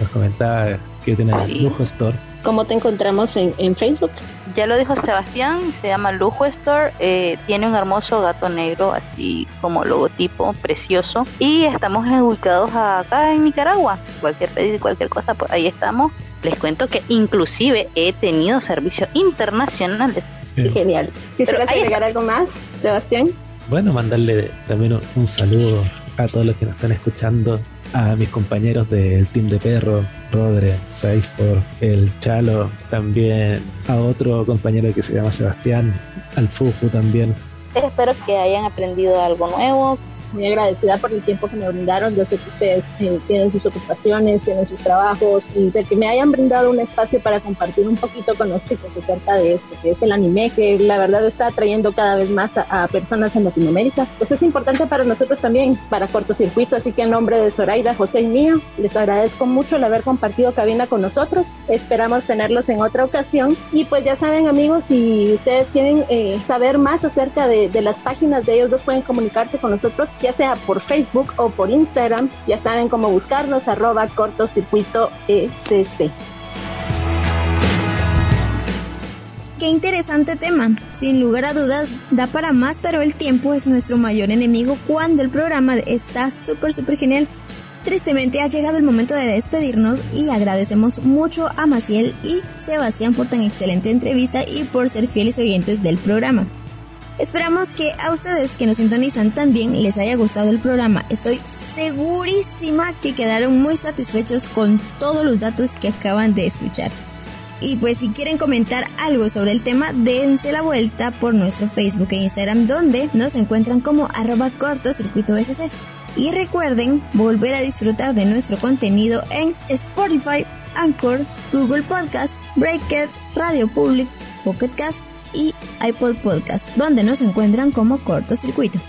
nos, comentaba que tiene Sí. Lujo Store. ¿Cómo te encontramos en, en Facebook? Ya lo dijo Sebastián, se llama Lujo Store, eh, tiene un hermoso gato negro, así como logotipo, precioso. Y estamos ubicados acá en Nicaragua. Cualquier pedido y cualquier cosa, pues ahí estamos. Les cuento que inclusive he tenido servicios internacionales. Sí, genial. ¿Quisieras agregar algo más, Sebastián? Bueno, mandarle también un saludo a todos los que nos están escuchando, a mis compañeros del Team de Perro, Rodre, Seifor, el Chalo, también a otro compañero que se llama Sebastián, al Fufu también. Espero que hayan aprendido algo nuevo. Muy agradecida por el tiempo que me brindaron. Yo sé que ustedes eh, tienen sus ocupaciones, tienen sus trabajos y de que me hayan brindado un espacio para compartir un poquito con los chicos acerca de esto, que es el anime, que la verdad está atrayendo cada vez más a, personas en Latinoamérica. Pues es importante para nosotros también, para cortocircuito. Así que en nombre de Zoraida, José y mío, les agradezco mucho el haber compartido cabina con nosotros. Esperamos tenerlos en otra ocasión. Y pues ya saben, amigos, si ustedes quieren eh, saber más acerca de las páginas de ellos dos, pueden comunicarse con nosotros, ya sea por Facebook o por Instagram. Ya saben cómo buscarnos, arroba cortocircuito SC. Qué interesante tema. Sin lugar a dudas, da para más, pero el tiempo es nuestro mayor enemigo cuando el programa está súper, súper genial. Tristemente ha llegado el momento de despedirnos y agradecemos mucho a Maciel y Sebastián por tan excelente entrevista y por ser fieles oyentes del programa. Esperamos que a ustedes que nos sintonizan también les haya gustado el programa. Estoy segurísima que quedaron muy satisfechos con todos los datos que acaban de escuchar. Y pues si quieren comentar algo sobre el tema, dense la vuelta por nuestro Facebook e Instagram donde nos encuentran como arroba cortocircuito SC. Y recuerden volver a disfrutar de nuestro contenido en Spotify, Anchor, Google Podcast, Breaker, Radio Public, Pocket Cast y iPod Podcast, donde nos encuentran como cortocircuito.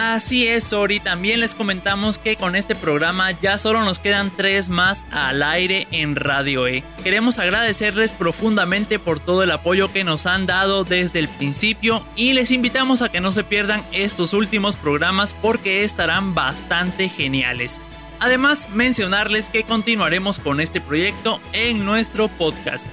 Así es, Ori. También les comentamos que con este programa ya solo nos quedan tres más al aire en Radio E. Queremos agradecerles profundamente por todo el apoyo que nos han dado desde el principio y les invitamos a que no se pierdan estos últimos programas porque estarán bastante geniales. Además, mencionarles que continuaremos con este proyecto en nuestro podcast.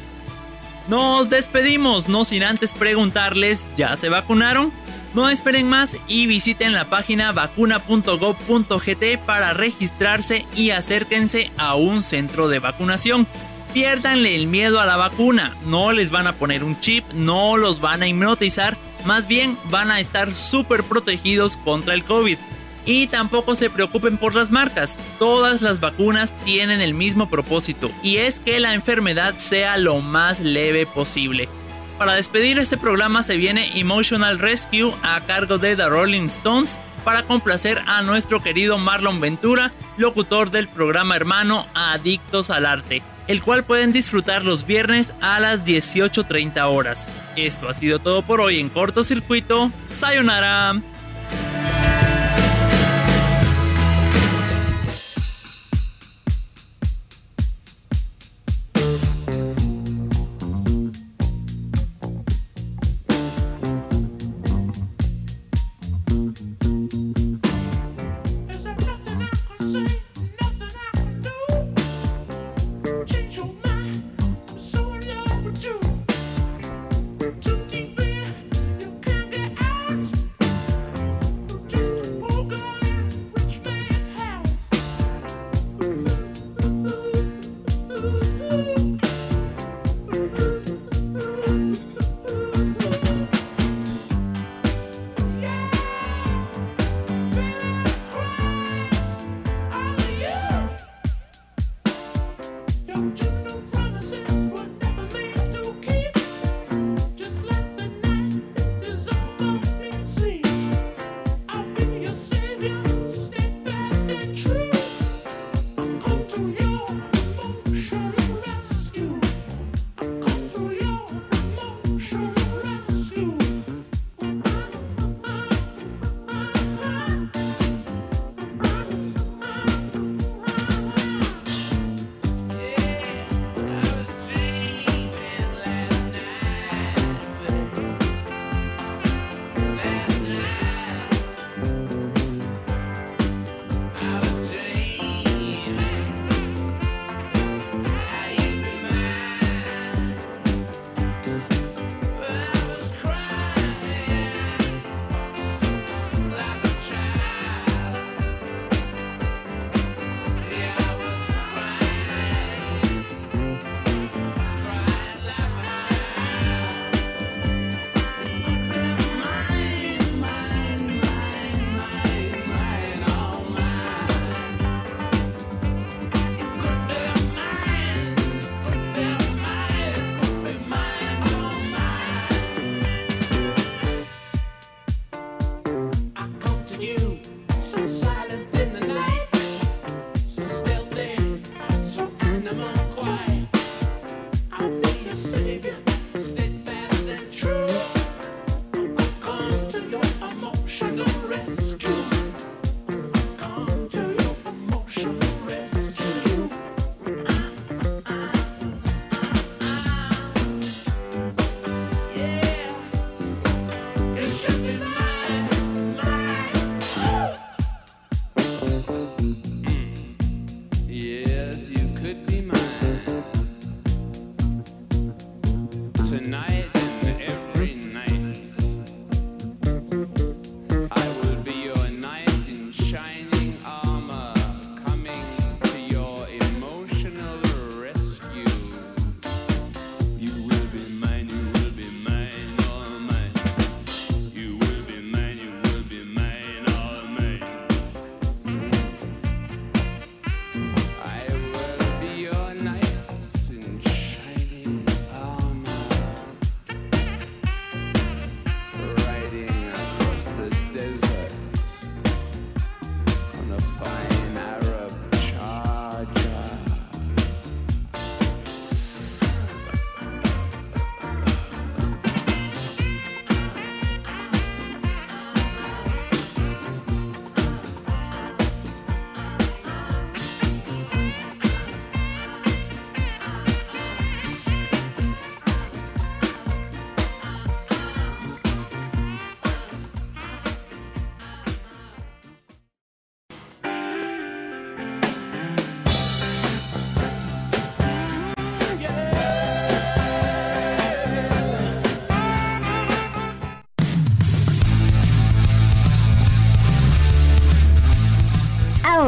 Nos despedimos, no sin antes preguntarles, ¿ya se vacunaron? No esperen más y visiten la página vacuna.gov.gt para registrarse y acérquense a un centro de vacunación. Piérdanle el miedo a la vacuna, no les van a poner un chip, no los van a hipnotizar, más bien van a estar súper protegidos contra el COVID. Y tampoco se preocupen por las marcas, todas las vacunas tienen el mismo propósito y es que la enfermedad sea lo más leve posible. Para despedir este programa se viene Emotional Rescue a cargo de The Rolling Stones para complacer a nuestro querido Marlon Ventura, locutor del programa hermano Adictos al Arte, el cual pueden disfrutar los viernes a las 18.30 horas. Esto ha sido todo por hoy en cortocircuito. Sayonara.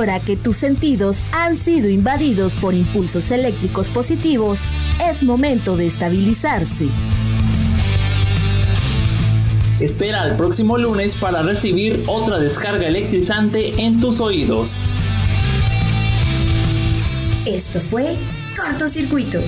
Ahora que tus sentidos han sido invadidos por impulsos eléctricos positivos, es momento de estabilizarse. Espera al próximo lunes para recibir otra descarga electrizante en tus oídos. Esto fue Cortocircuito